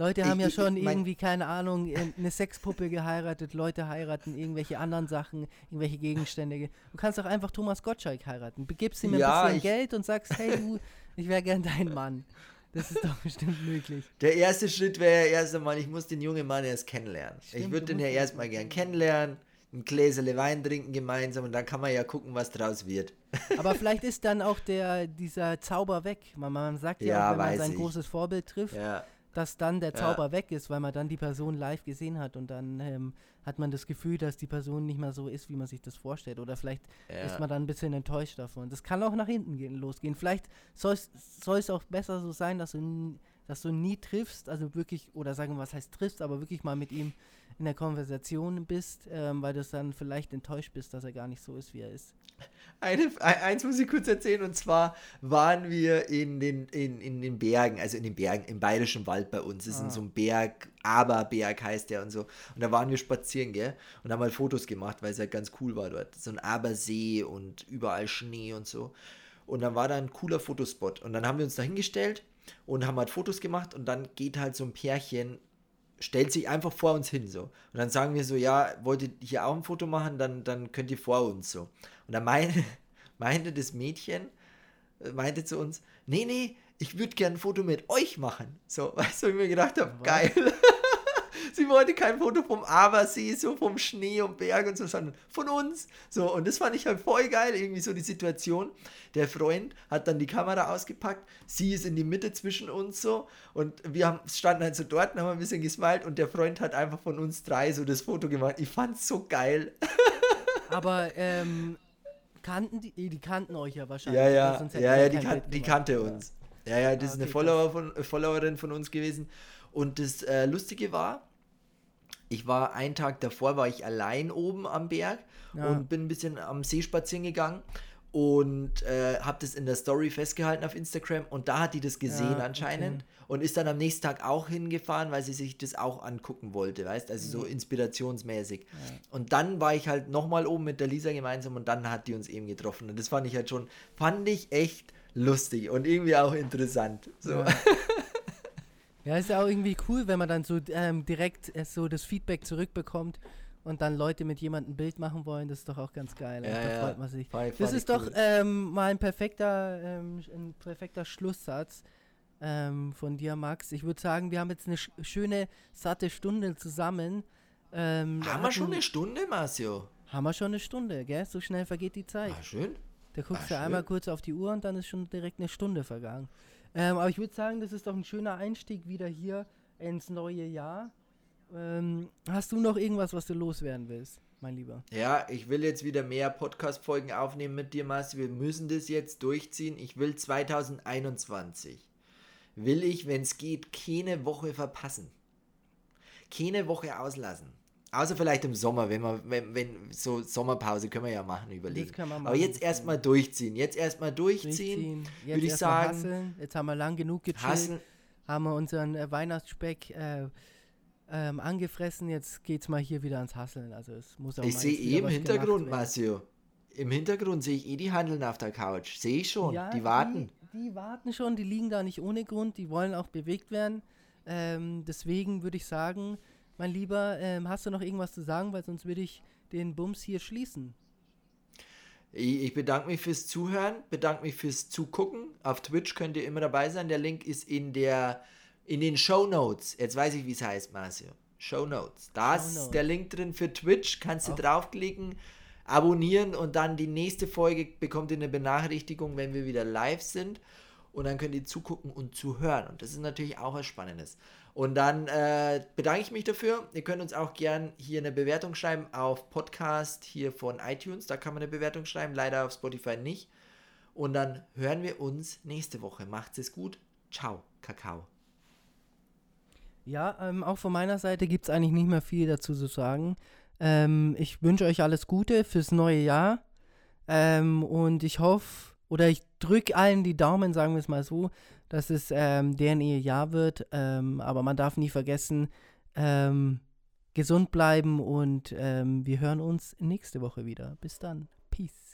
Leute haben ich, ja schon ich, irgendwie, keine Ahnung, eine Sexpuppe geheiratet. Leute heiraten irgendwelche anderen Sachen, irgendwelche Gegenstände. Du kannst doch einfach Thomas Gottschalk heiraten. Begibst ihm ja, ein bisschen Geld und sagst, hey du, ich wäre gern dein Mann. Das ist doch bestimmt möglich. Der erste Schritt wäre ja erst einmal, ich muss den jungen Mann erst kennenlernen. Stimmt, ich würde den ja erstmal gern kennenlernen, ein Gläserle Wein trinken gemeinsam und dann kann man ja gucken, was draus wird. Aber vielleicht ist dann auch der, dieser Zauber weg. Man, man sagt ja, ja auch, wenn man sein ich. großes Vorbild trifft, ja dass dann der Zauber ja. weg ist, weil man dann die Person live gesehen hat und dann ähm, hat man das Gefühl, dass die Person nicht mehr so ist, wie man sich das vorstellt. Oder vielleicht ja. ist man dann ein bisschen enttäuscht davon. Das kann auch nach hinten gehen, losgehen. Vielleicht soll es auch besser so sein, dass du, dass du nie triffst, also wirklich, oder sagen wir, was heißt triffst, aber wirklich mal mit ihm in der Konversation bist, ähm, weil du dann vielleicht enttäuscht bist, dass er gar nicht so ist, wie er ist. Eine, eins muss ich kurz erzählen, und zwar waren wir in den, in, in den Bergen, also in den Bergen, im Bayerischen Wald bei uns. Das ist ah. in so einem Berg, Aberberg heißt der und so. Und da waren wir spazieren, gell? Und haben halt Fotos gemacht, weil es halt ganz cool war dort. So ein Abersee und überall Schnee und so. Und dann war da ein cooler Fotospot. Und dann haben wir uns da hingestellt und haben halt Fotos gemacht und dann geht halt so ein Pärchen stellt sich einfach vor uns hin so. Und dann sagen wir so, ja, wollt ihr hier auch ein Foto machen, dann, dann könnt ihr vor uns so. Und dann meinte, meinte das Mädchen, äh, meinte zu uns, nee, nee, ich würde gerne ein Foto mit euch machen. So, weißt du, wie ich mir gedacht habe, geil. Sie wollte kein Foto vom Abersee, so vom Schnee und Berg und so, sondern von uns. So, und das fand ich halt voll geil, irgendwie so die Situation. Der Freund hat dann die Kamera ausgepackt, sie ist in die Mitte zwischen uns so und wir haben, standen halt so dort und haben ein bisschen gesmiled und der Freund hat einfach von uns drei so das Foto gemacht. Ich fand's so geil. Aber, ähm, kannten die, die kannten euch ja wahrscheinlich. Ja, ja, ja, ja, die, kan die kannte uns. Ja, ja, das ah, okay, ist eine Follower von, Followerin von uns gewesen. Und das äh, Lustige war, ich war einen Tag davor, war ich allein oben am Berg ja. und bin ein bisschen am See spazieren gegangen und äh, habe das in der Story festgehalten auf Instagram und da hat die das gesehen ja, anscheinend okay. und ist dann am nächsten Tag auch hingefahren, weil sie sich das auch angucken wollte, weißt, also mhm. so inspirationsmäßig. Ja. Und dann war ich halt nochmal oben mit der Lisa gemeinsam und dann hat die uns eben getroffen und das fand ich halt schon, fand ich echt lustig und irgendwie auch interessant. So. Ja. Ja, ist ja auch irgendwie cool, wenn man dann so ähm, direkt äh, so das Feedback zurückbekommt und dann Leute mit jemandem ein Bild machen wollen. Das ist doch auch ganz geil. Ja, da ja. freut man sich. Voll, voll das ist cool. doch ähm, mal ein perfekter, ähm, ein perfekter Schlusssatz ähm, von dir, Max. Ich würde sagen, wir haben jetzt eine sch schöne, satte Stunde zusammen. Ähm, haben wir schon eine Stunde, Marcio? Haben wir schon eine Stunde, gell? So schnell vergeht die Zeit. Ah, schön. Da guckst ah, du schön. einmal kurz auf die Uhr und dann ist schon direkt eine Stunde vergangen. Ähm, aber ich würde sagen, das ist doch ein schöner Einstieg wieder hier ins neue Jahr. Ähm, hast du noch irgendwas, was du loswerden willst, mein Lieber? Ja, ich will jetzt wieder mehr Podcast-Folgen aufnehmen mit dir, Marci. Wir müssen das jetzt durchziehen. Ich will 2021, will ich, wenn es geht, keine Woche verpassen. Keine Woche auslassen. Außer vielleicht im Sommer, wenn man, wenn, wenn so Sommerpause können wir ja machen, überlegen. Machen, Aber jetzt erstmal durchziehen. Jetzt erstmal durchziehen, durchziehen. würde ich sagen. Hasseln. Jetzt haben wir lang genug gechillt. Hasseln. Haben wir unseren äh, Weihnachtsspeck äh, ähm, angefressen. Jetzt geht's mal hier wieder ans Hasseln. Also es muss auch Ich sehe eh im Hintergrund, Marcio. Im Hintergrund sehe ich eh die Handeln auf der Couch. Sehe ich schon. Ja, die warten. Die, die, warten schon. Die liegen da nicht ohne Grund. Die wollen auch bewegt werden. Ähm, deswegen würde ich sagen, mein Lieber, ähm, hast du noch irgendwas zu sagen, weil sonst würde ich den Bums hier schließen. Ich bedanke mich fürs Zuhören, bedanke mich fürs Zugucken. Auf Twitch könnt ihr immer dabei sein. Der Link ist in der in den Show Notes. Jetzt weiß ich, wie es heißt, Marcio. Show Notes. Da ist der Link drin für Twitch. Kannst du Auf. draufklicken, abonnieren und dann die nächste Folge bekommt ihr eine Benachrichtigung, wenn wir wieder live sind. Und dann könnt ihr zugucken und zuhören. Und das ist natürlich auch was Spannendes. Und dann äh, bedanke ich mich dafür. Ihr könnt uns auch gern hier eine Bewertung schreiben auf Podcast hier von iTunes. Da kann man eine Bewertung schreiben, leider auf Spotify nicht. Und dann hören wir uns nächste Woche. Macht's es gut. Ciao, Kakao. Ja, ähm, auch von meiner Seite gibt es eigentlich nicht mehr viel dazu zu sagen. Ähm, ich wünsche euch alles Gute fürs neue Jahr. Ähm, und ich hoffe, oder ich drücke allen die Daumen, sagen wir es mal so, dass es ähm, deren Jahr wird. Ähm, aber man darf nie vergessen, ähm, gesund bleiben und ähm, wir hören uns nächste Woche wieder. Bis dann. Peace.